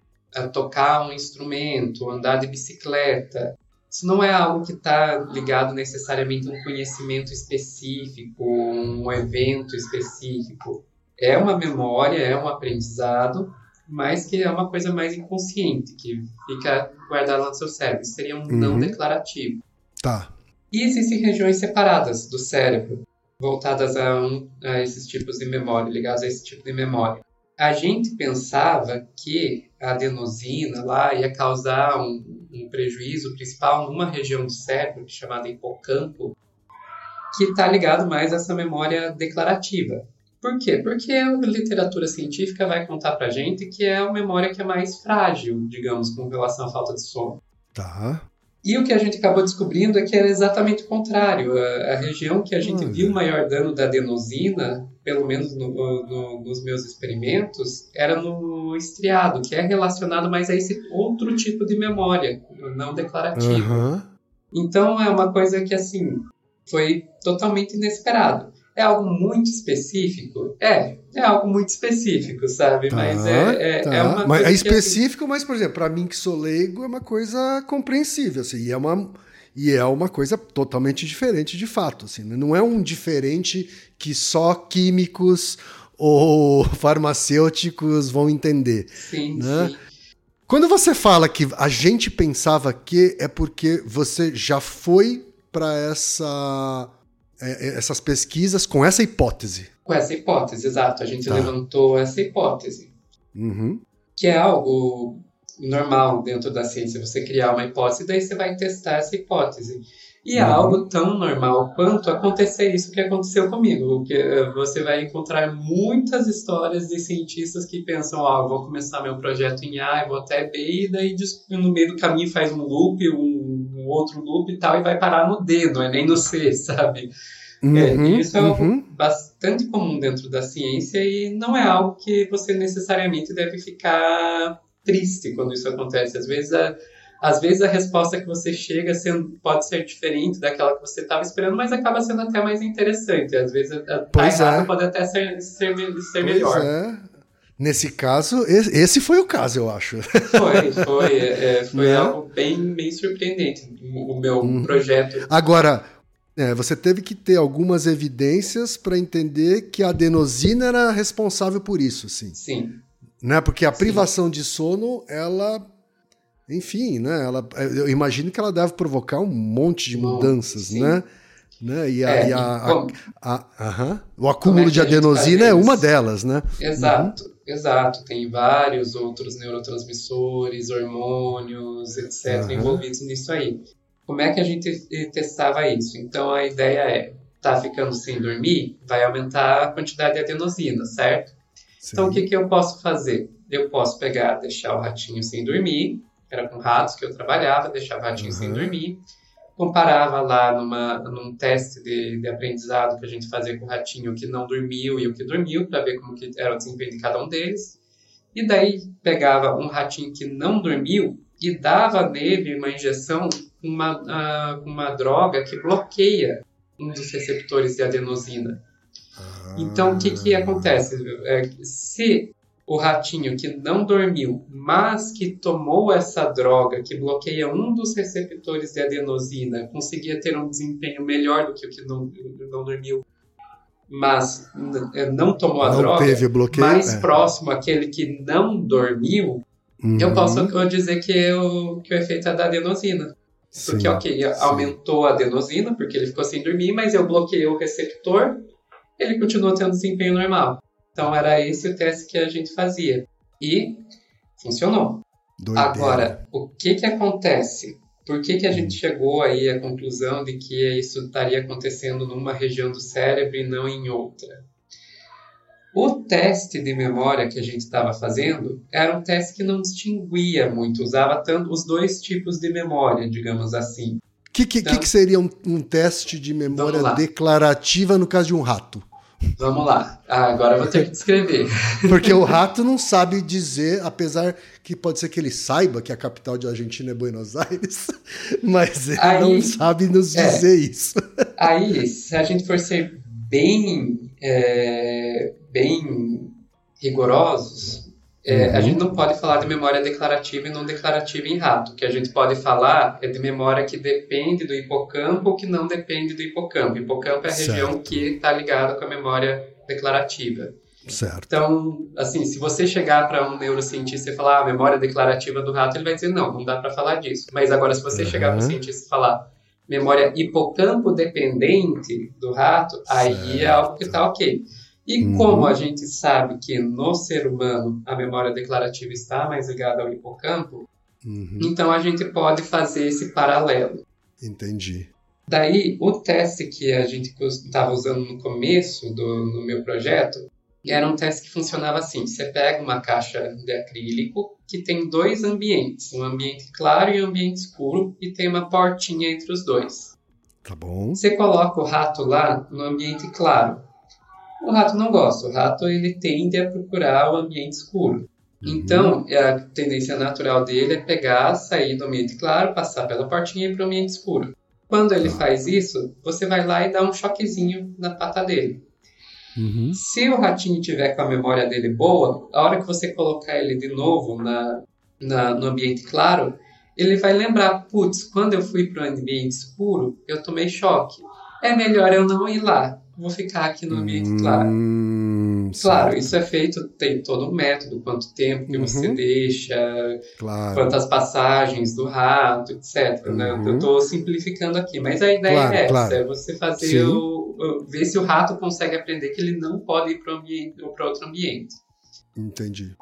tocar um instrumento, andar de bicicleta. Isso não é algo que está ligado necessariamente a um conhecimento específico, um evento específico. É uma memória, é um aprendizado, mas que é uma coisa mais inconsciente, que fica guardada no seu cérebro. Isso seria um não Uhum. declarativo. Tá. E existem regiões separadas do cérebro, voltadas a, um- a esses tipos de memória, ligadas a esse tipo de memória. A gente pensava que adenosina lá ia causar um, um prejuízo principal numa região do cérebro chamada hipocampo, que está ligado mais a essa memória declarativa. Por quê? Porque a literatura científica vai contar pra gente que é a memória que é mais frágil, digamos, com relação à falta de sono. Tá. E o que a gente acabou descobrindo é que era exatamente o contrário. A, a região que a gente viu maior dano da adenosina, pelo menos no- no- nos meus experimentos, era no estriado, que é relacionado mais a esse outro tipo de memória, não declarativa. Aham. Então é uma coisa que assim foi totalmente inesperado. É algo muito específico? É, é algo muito específico, sabe? Tá, mas é, é, tá. é uma mas coisa é que, assim, específico, mas, por exemplo, para mim que sou leigo, é uma coisa compreensível, assim, e é uma, e é uma coisa totalmente diferente de fato, assim, né? não é um diferente que só químicos ou farmacêuticos vão entender. sim, né? sim. Quando você fala que a gente pensava que é porque você já foi para essa é, é, essas pesquisas com essa hipótese. Com essa hipótese, exato. A gente Tá. levantou essa hipótese. Uhum. que é algo normal dentro da ciência, você criar uma hipótese, daí você vai testar essa hipótese. E é Uhum. algo tão normal quanto acontecer isso que aconteceu comigo, que eh, você vai encontrar muitas histórias de cientistas que pensam, eu vou começar meu projeto em A, eu vou até B, e daí no meio do caminho faz um loop, um, um outro loop e tal, e vai parar no D, não é nem no C, sabe? É, Uhum, e isso é algo uhum. bastante comum dentro da ciência e não é algo que você necessariamente deve ficar triste quando isso acontece. Às vezes a, às vezes a resposta que você chega sendo, pode ser diferente daquela que você estava esperando, mas acaba sendo até mais interessante. Às vezes a, a Pois errada é. pode até ser, ser, ser melhor. é. Nesse caso, esse foi o caso, eu acho. Foi, foi, é, foi Né? algo bem, bem surpreendente. O, meu Uhum. projeto Agora, é, você teve que ter algumas evidências para entender que a adenosina era responsável por isso, sim. Sim, Né? Porque a Sim. privação de sono, ela. Enfim, né? Ela, eu imagino que ela deve provocar um monte de mudanças, sim. né? né? E, a, É, e a- como- a- aham. o acúmulo é de a adenosina é uma delas, né? Exato, exato. Tem vários outros neurotransmissores, hormônios, etc., Aham. envolvidos nisso aí. Como é que a gente eh, testava isso? Então a ideia é, tá ficando sem dormir, vai aumentar a quantidade de adenosina, certo? Então o Sim. que, que eu posso fazer? Eu posso pegar, deixar o ratinho sem dormir, era com ratos que eu trabalhava, deixava ratinho sem Uhum. dormir, comparava lá numa, num teste de, de aprendizado que a gente fazia com o ratinho que não dormiu e o que dormiu, para ver como que era o desempenho de cada um deles. E daí pegava um ratinho que não dormiu e dava nele uma injeção com uma, ah, com uma droga que bloqueia um dos receptores de adenosina. Então, o que, que acontece? É, se o ratinho que não dormiu, mas que tomou essa droga que bloqueia um dos receptores de adenosina, conseguia ter um desempenho melhor do que o que não, não dormiu, mas é, não tomou a Não droga, teve bloqueio. mais é. próximo àquele que não dormiu, Uhum. eu posso dizer que o, que o efeito é da adenosina. Porque, Sim, ok, sim. aumentou a adenosina, porque ele ficou sem dormir, mas eu bloqueei o receptor, ele continuou tendo desempenho normal. Então, era esse o teste que a gente fazia. E funcionou. Doideira. Agora, o que que acontece? Por que que a gente chegou aí à conclusão de que isso estaria acontecendo numa região do cérebro e não em outra? O teste de memória que a gente estava fazendo era um teste que não distinguia muito, usava tanto os dois tipos de memória, digamos assim. O que, que, Então- que seria um, um teste de memória declarativa no caso de um rato? Vamos lá. Ah, agora eu vou ter que descrever. Porque o rato não sabe dizer, apesar que pode ser que ele saiba que a capital de Argentina é Buenos Aires, mas ele Aí- não sabe nos é. dizer isso. Aí, se a gente for ser bem, é, bem rigorosos, é, Uhum. a gente não pode falar de memória declarativa e não declarativa em rato. O que a gente pode falar é de memória que depende do hipocampo ou que não depende do hipocampo. O hipocampo é a Certo. região que está ligada com a memória declarativa. Certo. Então, assim, se você chegar para um neurocientista e falar a memória declarativa do rato, ele vai dizer não, não dá para falar disso. Mas agora, se você Uhum. chegar para o cientista e falar memória hipocampo dependente do rato, aí é algo que está ok. E Uhum. como a gente sabe que no ser humano a memória declarativa está mais ligada ao hipocampo, Uhum, então a gente pode fazer esse paralelo. entendi. Daí, o teste que a gente estava usando no começo do no meu projeto era um teste que funcionava assim: você pega uma caixa de acrílico que tem dois ambientes, um ambiente claro e um ambiente escuro, e tem uma portinha entre os dois. Tá bom. Você coloca o rato lá no ambiente claro. O rato não gosta, o rato ele tende a procurar o ambiente escuro. Então, a tendência natural dele é pegar, sair do ambiente claro, passar pela portinha e ir para o ambiente escuro. Quando ele Tá. faz isso, você vai lá e dá um choquezinho na pata dele. Uhum. Se o ratinho tiver com a memória dele boa, a hora que você colocar ele de novo na, na- no ambiente claro, ele vai lembrar, putz, quando eu fui para o ambiente escuro, eu tomei choque. É melhor eu não ir lá, vou ficar aqui no ambiente claro. Hum, Claro, certo, isso é feito, tem todo um método, quanto tempo que você Uhum. deixa, claro. quantas passagens do rato, etc. né? Uhum. Eu estou simplificando aqui, mas a ideia Claro, é essa, é você fazer Sim. o, ver se o rato consegue aprender que ele não pode ir para ambiente ou para outro ambiente. Entendi.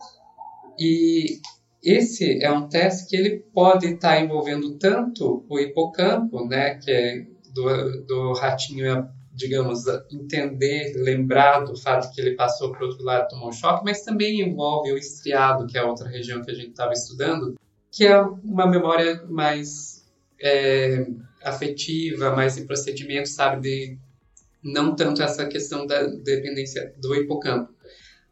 E esse é um teste que ele pode estar envolvendo tanto o hipocampo, né, que é do, do ratinho, digamos, entender, lembrar do fato que ele passou para o outro lado, tomou um choque, mas também envolve o estriado, que é a outra região que a gente estava estudando, que é uma memória mais é, afetiva, mais de procedimento, sabe, de não tanto essa questão da dependência do hipocampo.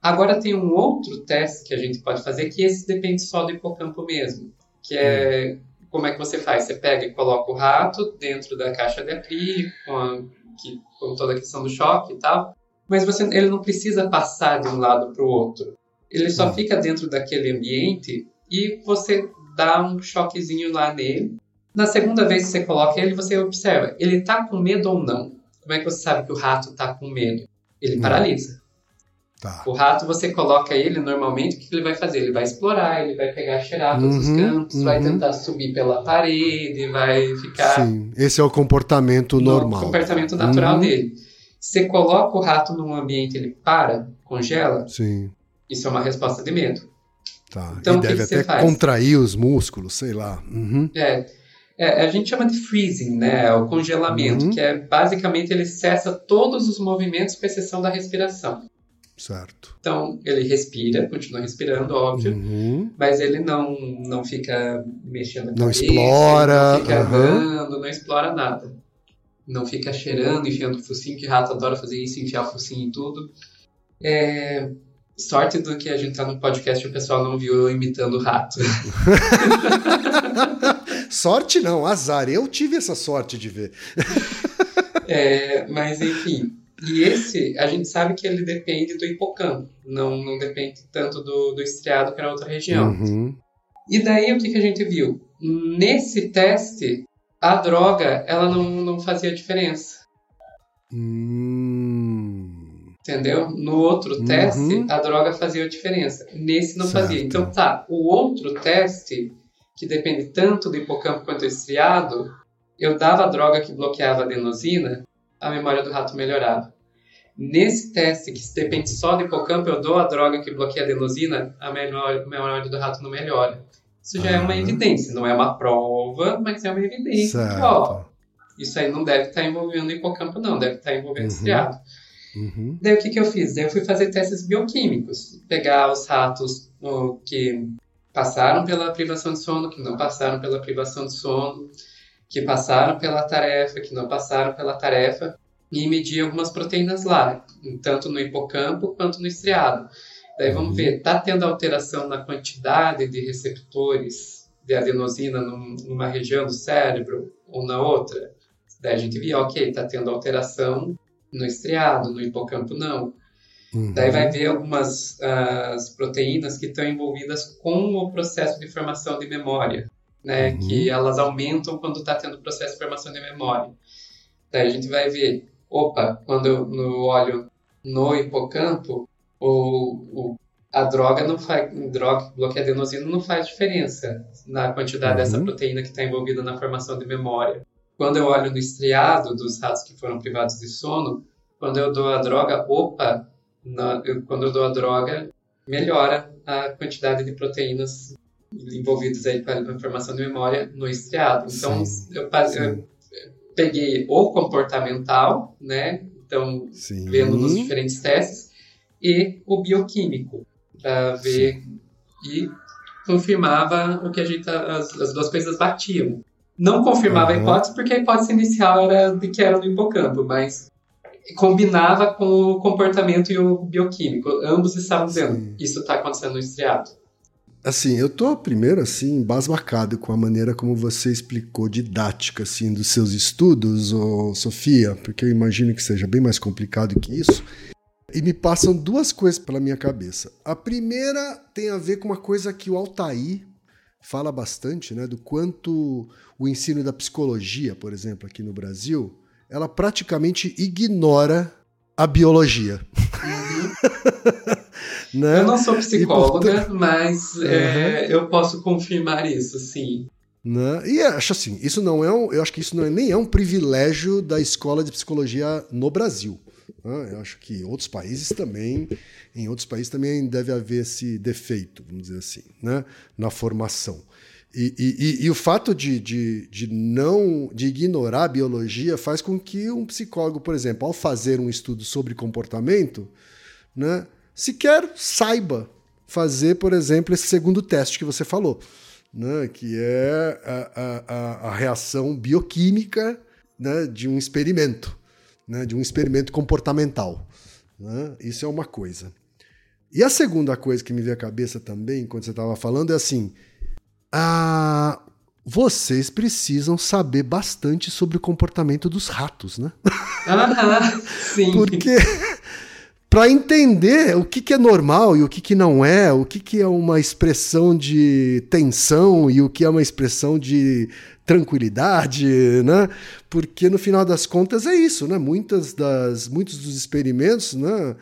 Agora tem um outro teste que a gente pode fazer que esse depende só do hipocampo mesmo, que é como é que você faz? Você pega e coloca o rato dentro da caixa de acrílico com, a, que, com toda a questão do choque e tal, mas você, ele não precisa passar de um lado para o outro. Ele só Hum. fica dentro daquele ambiente e você dá um choquezinho lá nele. Na segunda vez que você coloca ele, você observa, ele está com medo ou não? Como é que você sabe que o rato está com medo? Ele Hum. paralisa. Tá. O rato, você coloca ele, normalmente, o que ele vai fazer? Ele vai explorar, ele vai pegar, cheirar todos os Uhum, cantos, vai uhum. tentar subir pela parede, vai ficar Sim, esse é o comportamento no normal. comportamento natural Uhum. dele. Você coloca o rato num ambiente, ele para, congela, Sim, isso é uma resposta de medo. tá. Então, e o que deve que até contrair os músculos, sei lá. Uhum. É, é, a gente chama de freezing, né? é O congelamento, Uhum. que é basicamente ele cessa todos os movimentos com exceção da respiração. Certo. Então, ele respira, continua respirando, óbvio, Uhum. mas ele não, não fica mexendo a Não cabeça, explora, não fica andando, não explora nada. Não fica cheirando, enfiando o focinho, que rato adora fazer isso, enfiar o focinho em tudo. É, Sorte do que a gente tá no podcast e o pessoal não viu eu imitando o rato. sorte não, azar. Eu tive essa sorte de ver. É, mas enfim. E esse, a gente sabe que ele depende do hipocampo, não, não depende tanto do, do estriado para outra região. Uhum. E daí o que, que a gente viu? Nesse teste, a droga ela não, não fazia diferença. Hum. Entendeu? No outro Uhum. teste, a droga fazia diferença. Nesse não Certo. fazia. Então tá, o outro teste, que depende tanto do hipocampo quanto do estriado, eu dava a droga que bloqueava a adenosina, a memória do rato melhorava. Nesse teste, que depende só do hipocampo, eu dou a droga que bloqueia a adenosina, a a memória do rato não melhora. Isso já é uma Ah. evidência, não é uma prova, mas é uma evidência. Certo. Ó, isso aí não deve estar envolvendo o hipocampo, não, deve estar envolvendo o Uhum. estriado. Uhum. Daí o que, que eu fiz? Daí eu fui fazer testes bioquímicos. Pegar os ratos ó, que passaram pela privação de sono, que não passaram pela privação de sono, que passaram pela tarefa, que não passaram pela tarefa, e medir algumas proteínas lá, tanto no hipocampo quanto no estriado. Daí vamos Uhum. ver, tá tendo alteração na quantidade de receptores de adenosina num- numa região do cérebro ou na outra? Daí a gente via, ok, tá tendo alteração no estriado, no hipocampo não. Uhum. Daí vai ver algumas as proteínas que estão envolvidas com o processo de formação de memória, né? Uhum. Que elas aumentam quando está tendo o processo de formação de memória. Daí a gente vai ver, opa, quando eu no olho no hipocampo, o, o- a droga não faz, droga que bloqueia adenosina não faz diferença na quantidade dessa Uhum. proteína que está envolvida na formação de memória. Quando eu olho no estriado dos ratos que foram privados de sono, quando eu dou a droga, opa, na- eu- quando eu dou a droga, melhora a quantidade de proteínas envolvidas aí com a formação de memória no estriado. Então, Sim, eu, sim. Peguei o comportamental, né? Então, Sim. vendo nos diferentes testes, e o bioquímico, para ver e confirmava o que a gente, as, as duas coisas batiam. Não confirmava a Aham. hipótese, porque a hipótese inicial era de que era no hipocampo, mas combinava com o comportamento e o bioquímico. Ambos estavam dizendo, Sim. isso está acontecendo no estriado. Assim, eu tô primeiro assim embasbacado com a maneira como você explicou didática assim dos seus estudos, ô, Sofia, porque eu imagino que seja bem mais complicado que isso. E me passam duas coisas pela minha cabeça. A primeira tem a ver com uma coisa que o Altair fala bastante, né, do quanto o ensino da psicologia, por exemplo, aqui no Brasil, ela praticamente ignora a biologia, né? Eu não sou psicóloga, mas é, eu posso confirmar isso, sim. Né? E acho assim, isso não é um, eu acho que isso não é, nem é um privilégio da escola de psicologia no Brasil. né? Eu acho que outros países também, em outros países também deve haver esse defeito, vamos dizer assim, né? na formação. E, e- e- e o fato de, de, de não de ignorar a biologia faz com que um psicólogo, por exemplo, ao fazer um estudo sobre comportamento, né, sequer saiba fazer, por exemplo, esse segundo teste que você falou, né, que é a, a- a- a reação bioquímica né, de um experimento, né, de um experimento comportamental. né? Isso é uma coisa. E a segunda coisa que me veio à cabeça também, quando você estava falando, é assim: ah, vocês precisam saber bastante sobre o comportamento dos ratos, né? Aham, sim. Porque para entender o que, que é normal e o que, que não é, o que, que é uma expressão de tensão e o que é uma expressão de tranquilidade, né? Porque no final das contas é isso, né? Muitas das, muitos dos experimentos, né?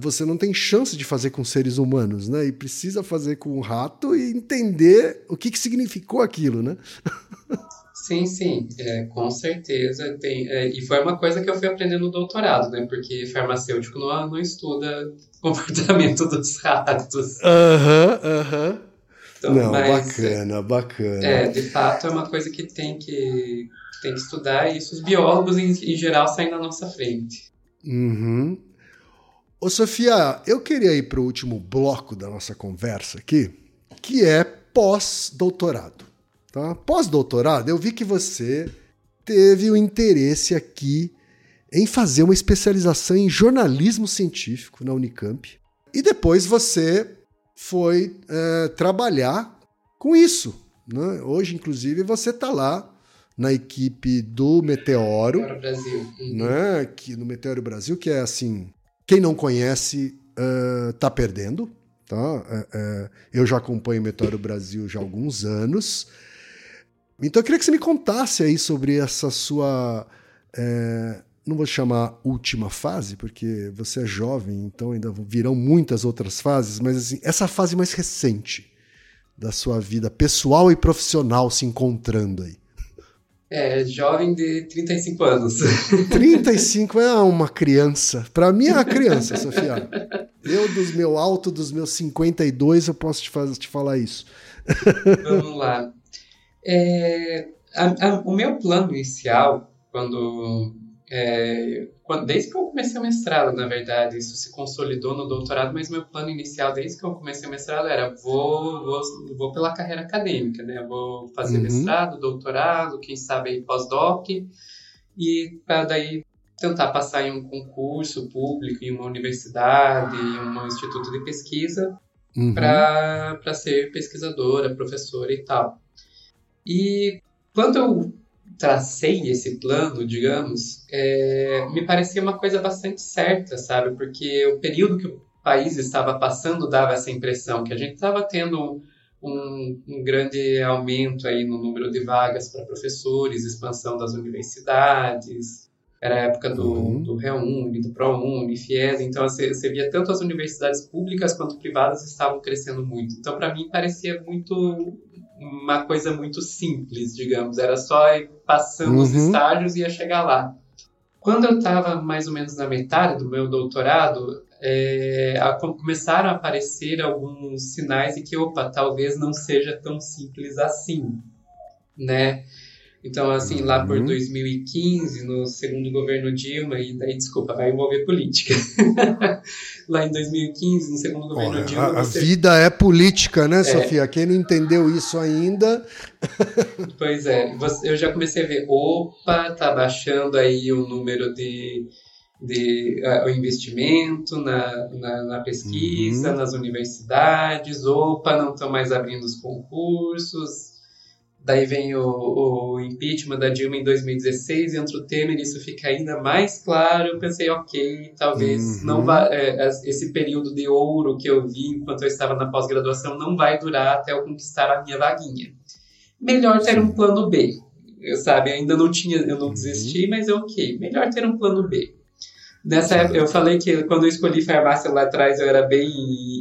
Você não tem chance de fazer com seres humanos, né? E precisa fazer com o rato e entender o que, que significou aquilo, né? Sim, sim, é, com certeza tem. é, e foi uma coisa que eu fui aprendendo no doutorado, né? Porque farmacêutico não, não estuda comportamento dos ratos. Aham, aham. Então, Não, mas, bacana, bacana. É, de fato é uma coisa que tem que, tem que estudar e isso os biólogos em, em geral saem na nossa frente. Uhum. Ô Sofia, eu queria ir para o último bloco da nossa conversa aqui, que é pós-doutorado. Tá? Pós-doutorado, eu vi que você teve o interesse aqui em fazer uma especialização em jornalismo científico na Unicamp. E depois você foi é, trabalhar com isso. Né? Hoje, inclusive, você está lá na equipe do Meteoro. Meteoro Brasil. Uhum. Né? Que, no Meteoro Brasil, que é assim, quem não conhece está uh, perdendo. Tá? Uh, uh, eu já acompanho o Meteoro Brasil já há alguns anos. Então eu queria que você me contasse aí sobre essa sua. É, não vou chamar última fase, porque você é jovem, então ainda virão muitas outras fases, mas assim, essa fase mais recente da sua vida pessoal e profissional se encontrando aí. É, jovem de 35 anos. 35 é uma criança. Para mim é uma criança, Sofia. Eu, dos meu alto, dos meus 52, eu posso te, fazer, te falar isso. Vamos lá. É, a, a, o meu plano inicial, quando, é, quando, Desde que eu comecei o mestrado, na verdade, isso se consolidou no doutorado, mas meu plano inicial, desde que eu comecei o mestrado, era vou, vou, vou pela carreira acadêmica, né? Vou fazer uhum. mestrado, doutorado, quem sabe pós-doc, e para daí tentar passar em um concurso público, em uma universidade, em um instituto de pesquisa, uhum. para ser pesquisadora, professora e tal. E quando eu tracei esse plano, digamos, é, me parecia uma coisa bastante certa, sabe? Porque o período que o país estava passando dava essa impressão que a gente estava tendo um, um, grande aumento aí no número de vagas para professores, expansão das universidades. Era a época do, uhum. do Reuni, do ProUni, FIES, então você, você via tanto as universidades públicas quanto privadas estavam crescendo muito. Então, para mim, parecia muito uma coisa muito simples, digamos. Era só ir passando uhum. os estágios e ia chegar lá. Quando eu estava mais ou menos na metade do meu doutorado, é, a, começaram a aparecer alguns sinais de que, opa, talvez não seja tão simples assim, né? Então, assim, lá por 2015, uhum. no segundo governo Dilma, e daí, desculpa, vai envolver política. lá em 2015, no segundo governo Dilma. A, você... vida é política, né, é. Sofia? Quem não entendeu isso ainda. pois é, eu já comecei a ver, opa, tá baixando aí o número de. de uh, o investimento na, na, na pesquisa, uhum. nas universidades, opa, não estão mais abrindo os concursos Daí vem o, o, impeachment da Dilma em 2016, entra o Temer, isso fica ainda mais claro. Eu pensei, ok, talvez uhum. não vá, é, esse período de ouro que eu vi enquanto eu estava na pós-graduação não vai durar até eu conquistar a minha vaguinha. Melhor ter Sim. um plano B. Eu, sabe, ainda não tinha, eu não uhum. desisti, mas é ok. Melhor ter um plano B. Nessa época, eu falei que quando eu escolhi farmácia lá atrás eu era bem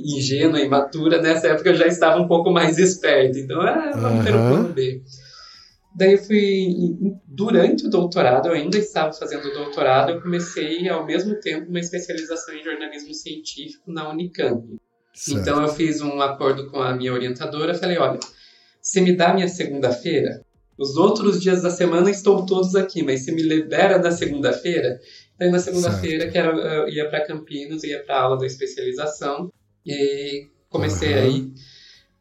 ingênua, imatura. Nessa época eu já estava um pouco mais esperto. Então, ah, vamos uhum. ter um plano B. Daí eu fui, durante o doutorado, eu ainda estava fazendo o doutorado, eu comecei ao mesmo tempo uma especialização em jornalismo científico na Unicamp. Certo. Então eu fiz um acordo com a minha orientadora, falei, olha, se me dá minha segunda-feira, os outros dias da semana estão todos aqui, mas se me libera na segunda-feira, Daí na segunda-feira, que era, eu ia para Campinas, ia para aula da especialização, e comecei uhum. aí.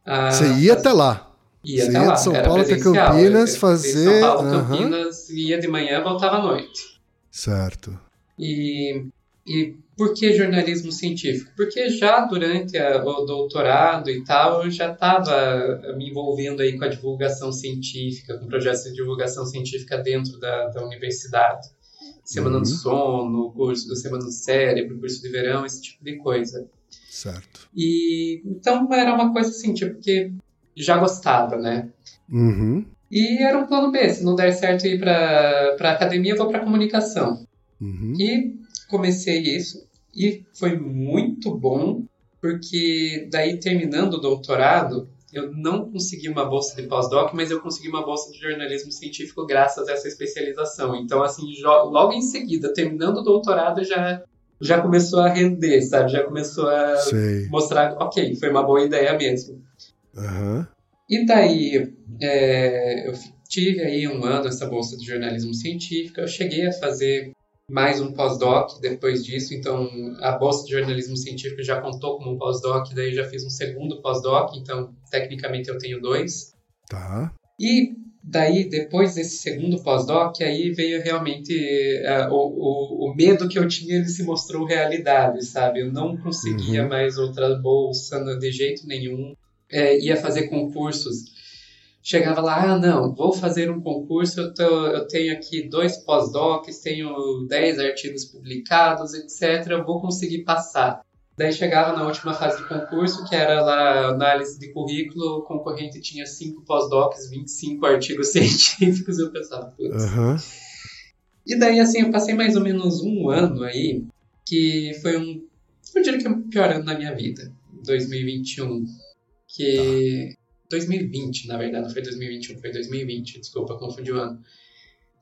A... Você ia até lá? Ia Você até ia lá. de São Paulo até Campinas fazer. São Paulo, uhum. Campinas, ia de manhã voltava à noite. Certo. E, e por que jornalismo científico? Porque já durante a, o doutorado e tal, eu já estava me envolvendo aí com a divulgação científica, com projetos de divulgação científica dentro da, da universidade semana uhum. do sono, curso da semana do cérebro, curso de verão, esse tipo de coisa. Certo. E então era uma coisa assim, tipo, que já gostava, né? Uhum. E era um plano B, se não der certo ir para para academia, eu vou para comunicação. Uhum. E comecei isso e foi muito bom, porque daí terminando o doutorado, eu não consegui uma bolsa de pós-doc, mas eu consegui uma bolsa de jornalismo científico graças a essa especialização. Então, assim, logo em seguida, terminando o doutorado, já já começou a render, sabe? Já começou a Sei. mostrar, ok, foi uma boa ideia mesmo. Uhum. E daí, é, eu tive aí um ano essa bolsa de jornalismo científico, eu cheguei a fazer mais um pós-doc depois disso, então a bolsa de jornalismo científico já contou como um pós-doc, daí já fiz um segundo pós-doc, então tecnicamente eu tenho dois. Tá. E daí, depois desse segundo pós-doc, aí veio realmente uh, o, o, o, medo que eu tinha, ele se mostrou realidade, sabe? Eu não conseguia uhum. mais outra bolsa de jeito nenhum. É, ia fazer concursos. Chegava lá, ah, não, vou fazer um concurso, eu, tô, eu tenho aqui dois pós-docs, tenho dez artigos publicados, etc., eu vou conseguir passar. Daí chegava na última fase do concurso, que era lá análise de currículo, o concorrente tinha cinco pós-docs, 25 artigos científicos, eu pensava, putz. Uhum. E daí, assim, eu passei mais ou menos um ano aí, que foi um, eu diria que é o pior ano da minha vida, 2021, que... Tá. 2020, na verdade, não foi 2021, foi 2020, desculpa, confundi o ano.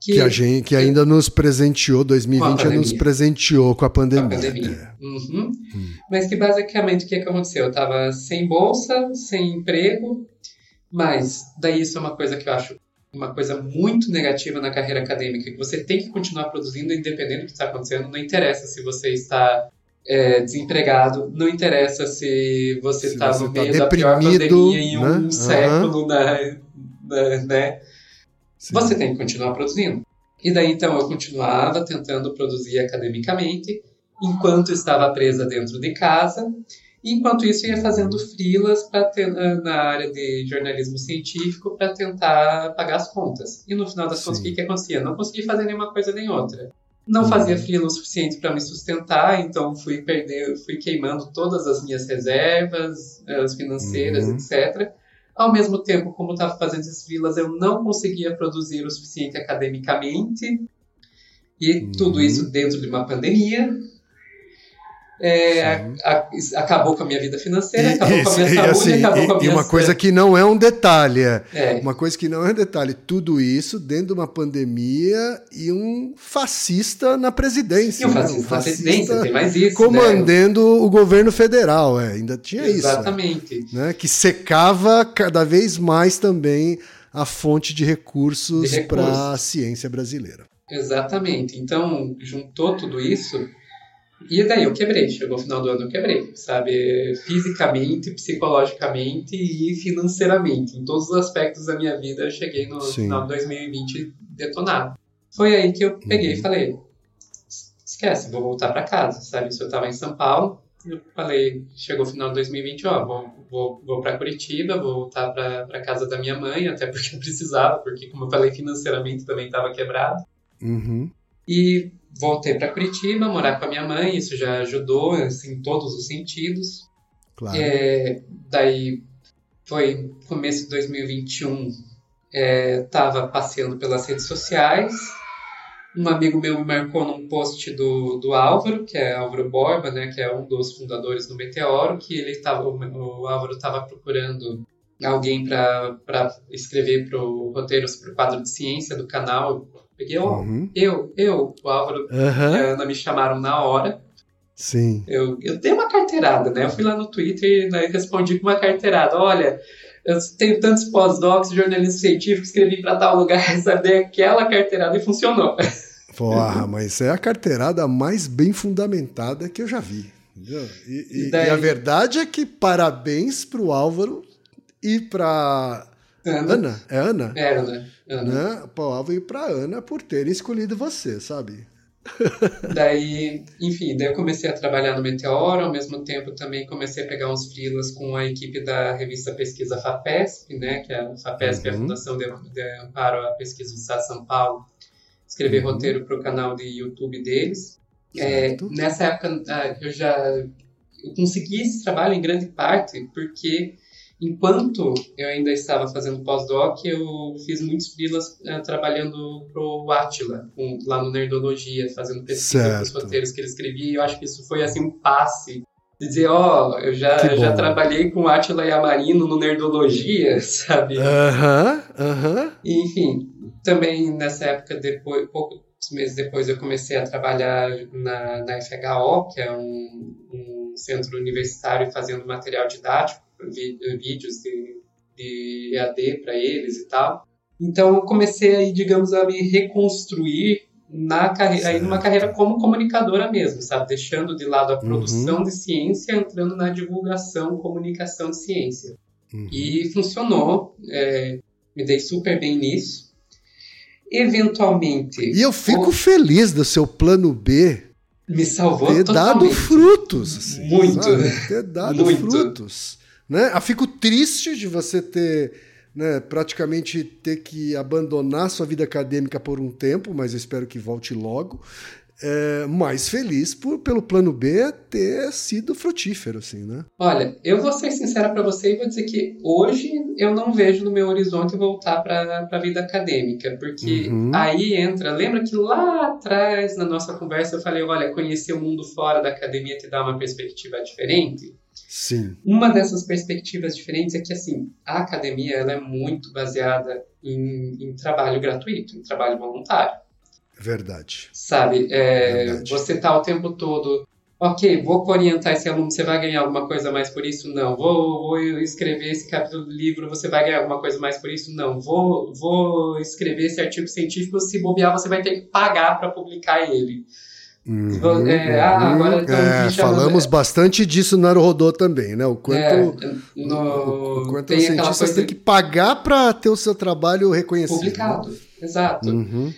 Que, que, a gente que ainda nos presenteou, 2020 nos presenteou com a pandemia. Com a pandemia. Uhum. Hum. Mas que basicamente o que, que aconteceu? Eu estava sem bolsa, sem emprego, mas daí isso é uma coisa que eu acho uma coisa muito negativa na carreira acadêmica, que você tem que continuar produzindo independente do que está acontecendo, não interessa se você está é, desempregado, não interessa se você está no tá meio da pior pandemia em né? um século, uhum. né? né? Sim. você tem que continuar produzindo. E daí então eu continuava tentando produzir academicamente, enquanto estava presa dentro de casa, e enquanto isso ia fazendo frilas na área de jornalismo científico para tentar pagar as contas. E no final das Sim. contas, o que, que acontecia? Não consegui fazer nenhuma coisa nem outra. Não fazia frila o suficiente para me sustentar, então fui perder, fui queimando todas as minhas reservas, as financeiras, uhum. etc. Ao mesmo tempo, como estava fazendo essas filas, eu não conseguia produzir o suficiente academicamente. E uhum. tudo isso dentro de uma pandemia. É, a, a, acabou com a minha vida financeira, e, acabou com a minha saúde, assim, acabou e, com a minha... E uma coisa que não é um detalhe, é, é. uma coisa que não é um detalhe, tudo isso dentro de uma pandemia e um fascista na presidência. E um fascista, né? um fascista na presidência, tem mais isso. Comandando né? o governo federal, é, ainda tinha Exatamente. isso. Exatamente. Né? Que secava cada vez mais também a fonte de recursos, recursos. para a ciência brasileira. Exatamente. Então, juntou tudo isso e daí eu quebrei, chegou o final do ano eu quebrei, sabe? Fisicamente, psicologicamente e financeiramente. Em todos os aspectos da minha vida eu cheguei no Sim. final de 2020 detonado. Foi aí que eu peguei uhum. e falei: esquece, vou voltar para casa, sabe? Se eu tava em São Paulo, eu falei: chegou o final de 2020, ó, vou, vou, vou para Curitiba, vou voltar para casa da minha mãe, até porque eu precisava, porque, como eu falei, financeiramente também estava quebrado. Uhum. E voltei para Curitiba, morar com a minha mãe, isso já ajudou assim, em todos os sentidos. Claro. É, daí foi começo de 2021, estava é, passeando pelas redes sociais. Um amigo meu me marcou num post do, do Álvaro, que é Álvaro Borba, né, que é um dos fundadores do Meteoro, que ele tava, o, o Álvaro estava procurando alguém para escrever para o roteiro para o quadro de ciência do canal Ó, uhum. eu, eu, o Álvaro uhum. e a Ana me chamaram na hora. Sim. Eu, eu dei uma carteirada, né? Eu fui lá no Twitter e né, respondi com uma carteirada. Olha, eu tenho tantos pós-docs, jornalismo científico, escrevi para tal lugar, sabe? Dei aquela carteirada e funcionou. Porra, mas é a carteirada mais bem fundamentada que eu já vi. E, e, daí... e, a verdade é que parabéns pro Álvaro e pra Ana. Ana. É Ana? É Ana. Ana. Né? E pra Ana por terem escolhido você, sabe? daí, enfim, daí eu comecei a trabalhar no Meteoro, ao mesmo tempo também comecei a pegar uns freelas com a equipe da revista Pesquisa FAPESP, né, que é a FAPESP uhum. é a Fundação de, de Amparo à Pesquisa do Estado de São Paulo, escrever uhum. roteiro para o canal de YouTube deles. É, nessa época ah, eu já eu consegui esse trabalho em grande parte porque Enquanto eu ainda estava fazendo pós-doc, eu fiz muitos freelas uh, trabalhando pro Atila, um, lá no Nerdologia, fazendo pesquisa dos roteiros que ele escrevia, e eu acho que isso foi assim um passe de dizer, ó, oh, eu já, já trabalhei com Atila e Amarino no Nerdologia, sabe? Aham, uh aham. -huh, uh -huh. Enfim, também nessa época, depois, poucos meses depois, eu comecei a trabalhar na, na FHO, que é um, um centro universitário fazendo material didático vídeos de, de EAD para eles e tal. Então eu comecei aí, digamos, a me reconstruir na carreira, aí numa carreira como comunicadora mesmo, sabe? Deixando de lado a Uhum. produção de ciência, entrando na divulgação, comunicação de ciência. Uhum. E funcionou, é, me dei super bem nisso. Eventualmente. E eu fico o- feliz do seu plano B me salvou ter dado totalmente. frutos. assim, Muito. sabe? Ter dado Muito. frutos. Né? Eu fico triste de você ter né, praticamente ter que abandonar sua vida acadêmica por um tempo, mas espero que volte logo. É, mais feliz por, pelo plano B ter sido frutífero, assim, né? Olha, eu vou ser sincera para você e vou dizer que hoje eu não vejo no meu horizonte voltar para a vida acadêmica, porque Uhum. aí entra. Lembra que lá atrás na nossa conversa eu falei: olha, conhecer o mundo fora da academia te dá uma perspectiva diferente? Sim. Uma dessas perspectivas diferentes é que assim a academia ela é muito baseada em, em trabalho gratuito, em trabalho voluntário. Verdade. Sabe? É, Verdade. você tá o tempo todo. Ok, vou orientar esse aluno, você vai ganhar alguma coisa mais por isso? Não. Vou, vou escrever esse capítulo do livro, você vai ganhar alguma coisa mais por isso? Não. Vou, vou escrever esse artigo científico, se bobear, você vai ter que pagar para publicar ele. Uhum, É, ah, agora estão É, falamos bastante disso no Naruhodô também, né? O quanto, É, no, o quanto tem os cientistas têm que pagar para ter o seu trabalho reconhecido. publicado. Exato. Uhum.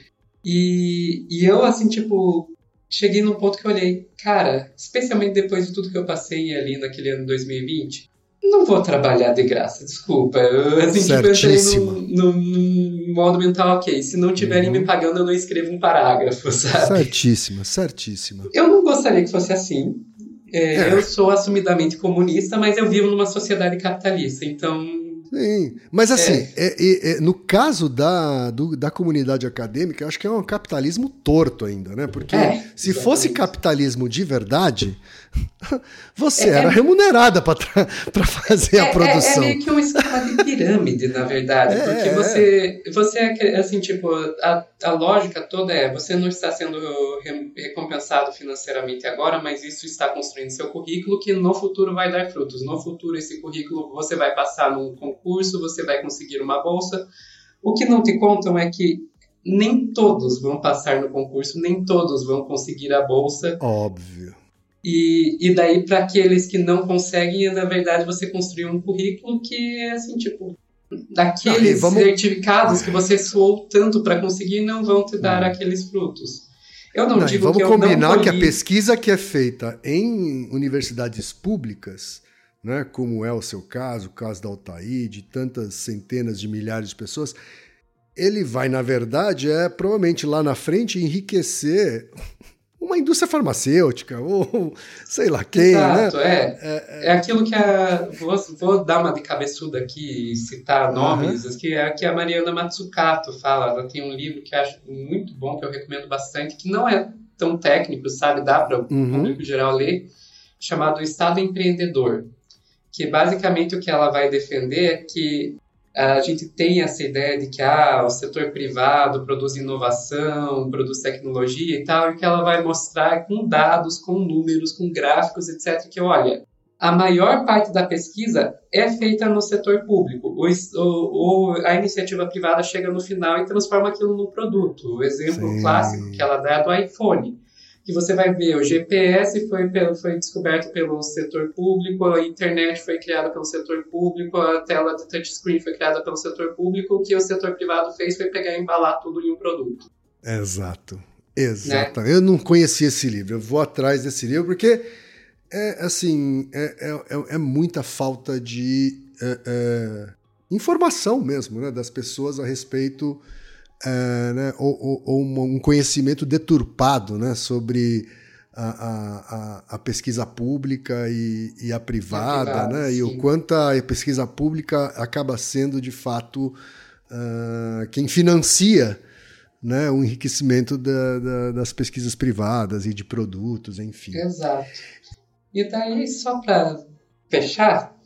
E, e eu, assim, tipo, cheguei num ponto que eu olhei, cara, especialmente depois de tudo que eu passei ali naquele ano 2020, não vou trabalhar de graça, desculpa. Eu, assim, tipo, eu entrei Certíssimo. num modo mental, ok, se não tiverem Uhum. me pagando, eu não escrevo um parágrafo, sabe? Certíssima, certíssima. Eu não gostaria que fosse assim. É, É. Eu sou assumidamente comunista, mas eu vivo numa sociedade capitalista, então Sim, mas assim, é- é- é, no caso da, do- da comunidade acadêmica, acho que é um capitalismo torto ainda, né? Porque É, se fosse exatamente. capitalismo de verdade, você É- era é- remunerada para fazer É, a é- produção. É, meio que um esquema de pirâmide, na verdade. É, porque é. você, você é assim, tipo, a, a lógica toda é, você não está sendo re- recompensado financeiramente agora, mas isso está construindo seu currículo que no futuro vai dar frutos. No futuro, esse currículo você vai passar num concurso, você vai conseguir uma bolsa. O que não te contam é que nem todos vão passar no concurso, nem todos vão conseguir a bolsa. Óbvio. E, e daí, para aqueles que não conseguem, na verdade, você construir um currículo que é assim, tipo, daqueles vamos- certificados que você suou tanto para conseguir não vão te dar Hum. aqueles frutos. Eu não, Não, digo vamos que eu combinar não que a colhi- pesquisa que é feita em universidades públicas, né, como é o seu caso, o caso da Altair, de tantas centenas de milhares de pessoas, ele vai, na verdade, é provavelmente lá na frente enriquecer uma indústria farmacêutica, ou sei lá quem, Exato, né? é. É aquilo que a. Vou, vou dar uma de cabeçuda aqui e citar nomes, que é que a Mariana Matsukato fala. Ela tem um livro que eu acho muito bom, que eu recomendo bastante, que não é tão técnico, sabe? Dá para o Uhum. público geral ler, chamado Estado Empreendedor. Que basicamente o que ela vai defender é que a gente tem essa ideia de que ah, o setor privado produz inovação, produz tecnologia e tal, e que ela vai mostrar com dados, com números, com gráficos, etc., que olha, a maior parte da pesquisa é feita no setor público. A iniciativa privada chega no final e transforma aquilo num produto. O exemplo Sim. clássico que ela dá é do iPhone que você vai ver o GPS foi, pelo- foi descoberto pelo setor público, a internet foi criada pelo setor público, a tela de touchscreen foi criada pelo setor público, o que o setor privado fez foi pegar e embalar tudo em um produto. Exato. Exato. Eu não conhecia esse livro. Eu vou atrás desse livro porque é assim é, é, é- é muita falta de é, é, informação mesmo, né, das pessoas a respeito é, né, ou, ou- ou um conhecimento deturpado, né, sobre a, a- a- a pesquisa pública e, e a privada, privada, né, e o quanto a pesquisa pública acaba sendo de fato ah, quem financia né, o enriquecimento da- da- das pesquisas privadas e de produtos, enfim. Exato. E daí, só para fechar,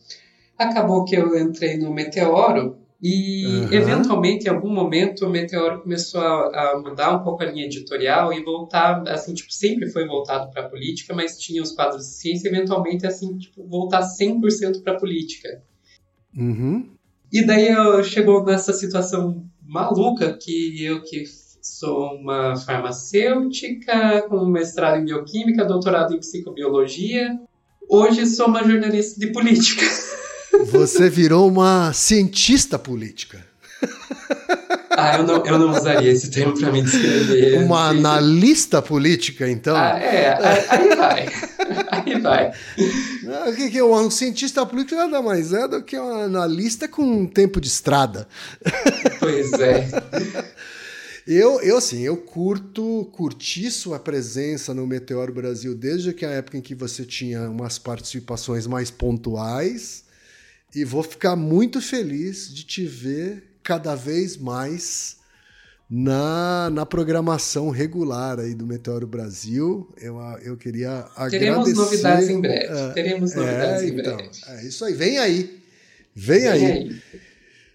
acabou que eu entrei no Meteoro e, Aham. eventualmente, em algum momento, o Meteoro começou a, a mudar um pouco a linha editorial e voltar, assim, tipo, sempre foi voltado para a política, mas tinha os quadros de ciência, eventualmente, assim, tipo, voltar 100% para a política. Uhum. E daí eu chegou nessa situação maluca que eu que Sou uma farmacêutica com mestrado em bioquímica, doutorado em psicobiologia. Hoje sou uma jornalista de política. Você virou uma cientista política. Ah, eu não, eu não usaria esse termo para me descrever. Uma analista política, então? Ah, é, aí vai. Aí vai. O que, que é um cientista político nada mais é do que um analista com tempo de estrada. Pois é. Eu, eu assim, eu curto, curti sua presença no Meteoro Brasil desde que a época em que você tinha umas participações mais pontuais e vou ficar muito feliz de te ver cada vez mais na, na programação regular aí do Meteoro Brasil. Eu, eu queria agradecer. Teremos novidades em breve. Uh, Teremos novidades é, em então, breve. É isso aí, vem aí. Vem, Vem aí. aí.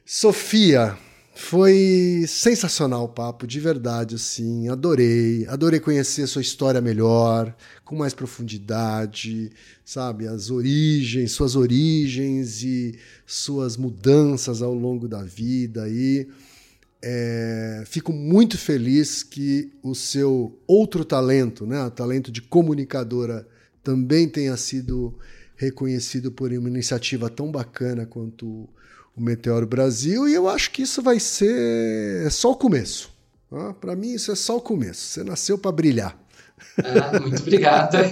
Sofia, foi sensacional o papo, de verdade, assim, adorei, adorei conhecer a sua história melhor, com mais profundidade, sabe, as origens, suas origens e suas mudanças ao longo da vida e é, fico muito feliz que o seu outro talento, né, o talento de comunicadora, também tenha sido reconhecido por uma iniciativa tão bacana quanto o Meteoro Brasil, e eu acho que isso vai ser só o começo. Para mim, isso é só o começo. Você nasceu para brilhar. Ah, muito obrigada.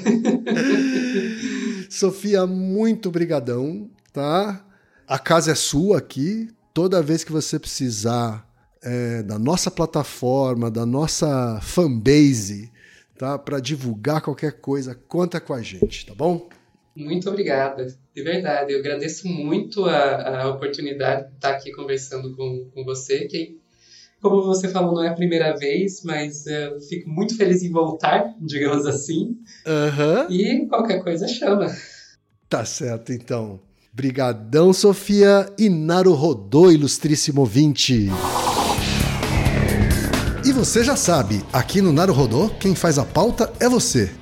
Sofia, muito brigadão, tá? A casa é sua aqui. Toda vez que você precisar é, da nossa plataforma, da nossa fanbase, tá? Para divulgar qualquer coisa, conta com a gente, tá bom? Muito obrigada, de verdade. Eu agradeço muito a, a oportunidade de estar aqui conversando com, com você, que, como você falou, não é a primeira vez, mas eu fico muito feliz em voltar, digamos assim. Aham. E qualquer coisa chama. Tá certo, então. Brigadão, Sofia e Naru Rodô, ilustríssimo ouvinte. E você já sabe, aqui no Naru Rodô, quem faz a pauta é você.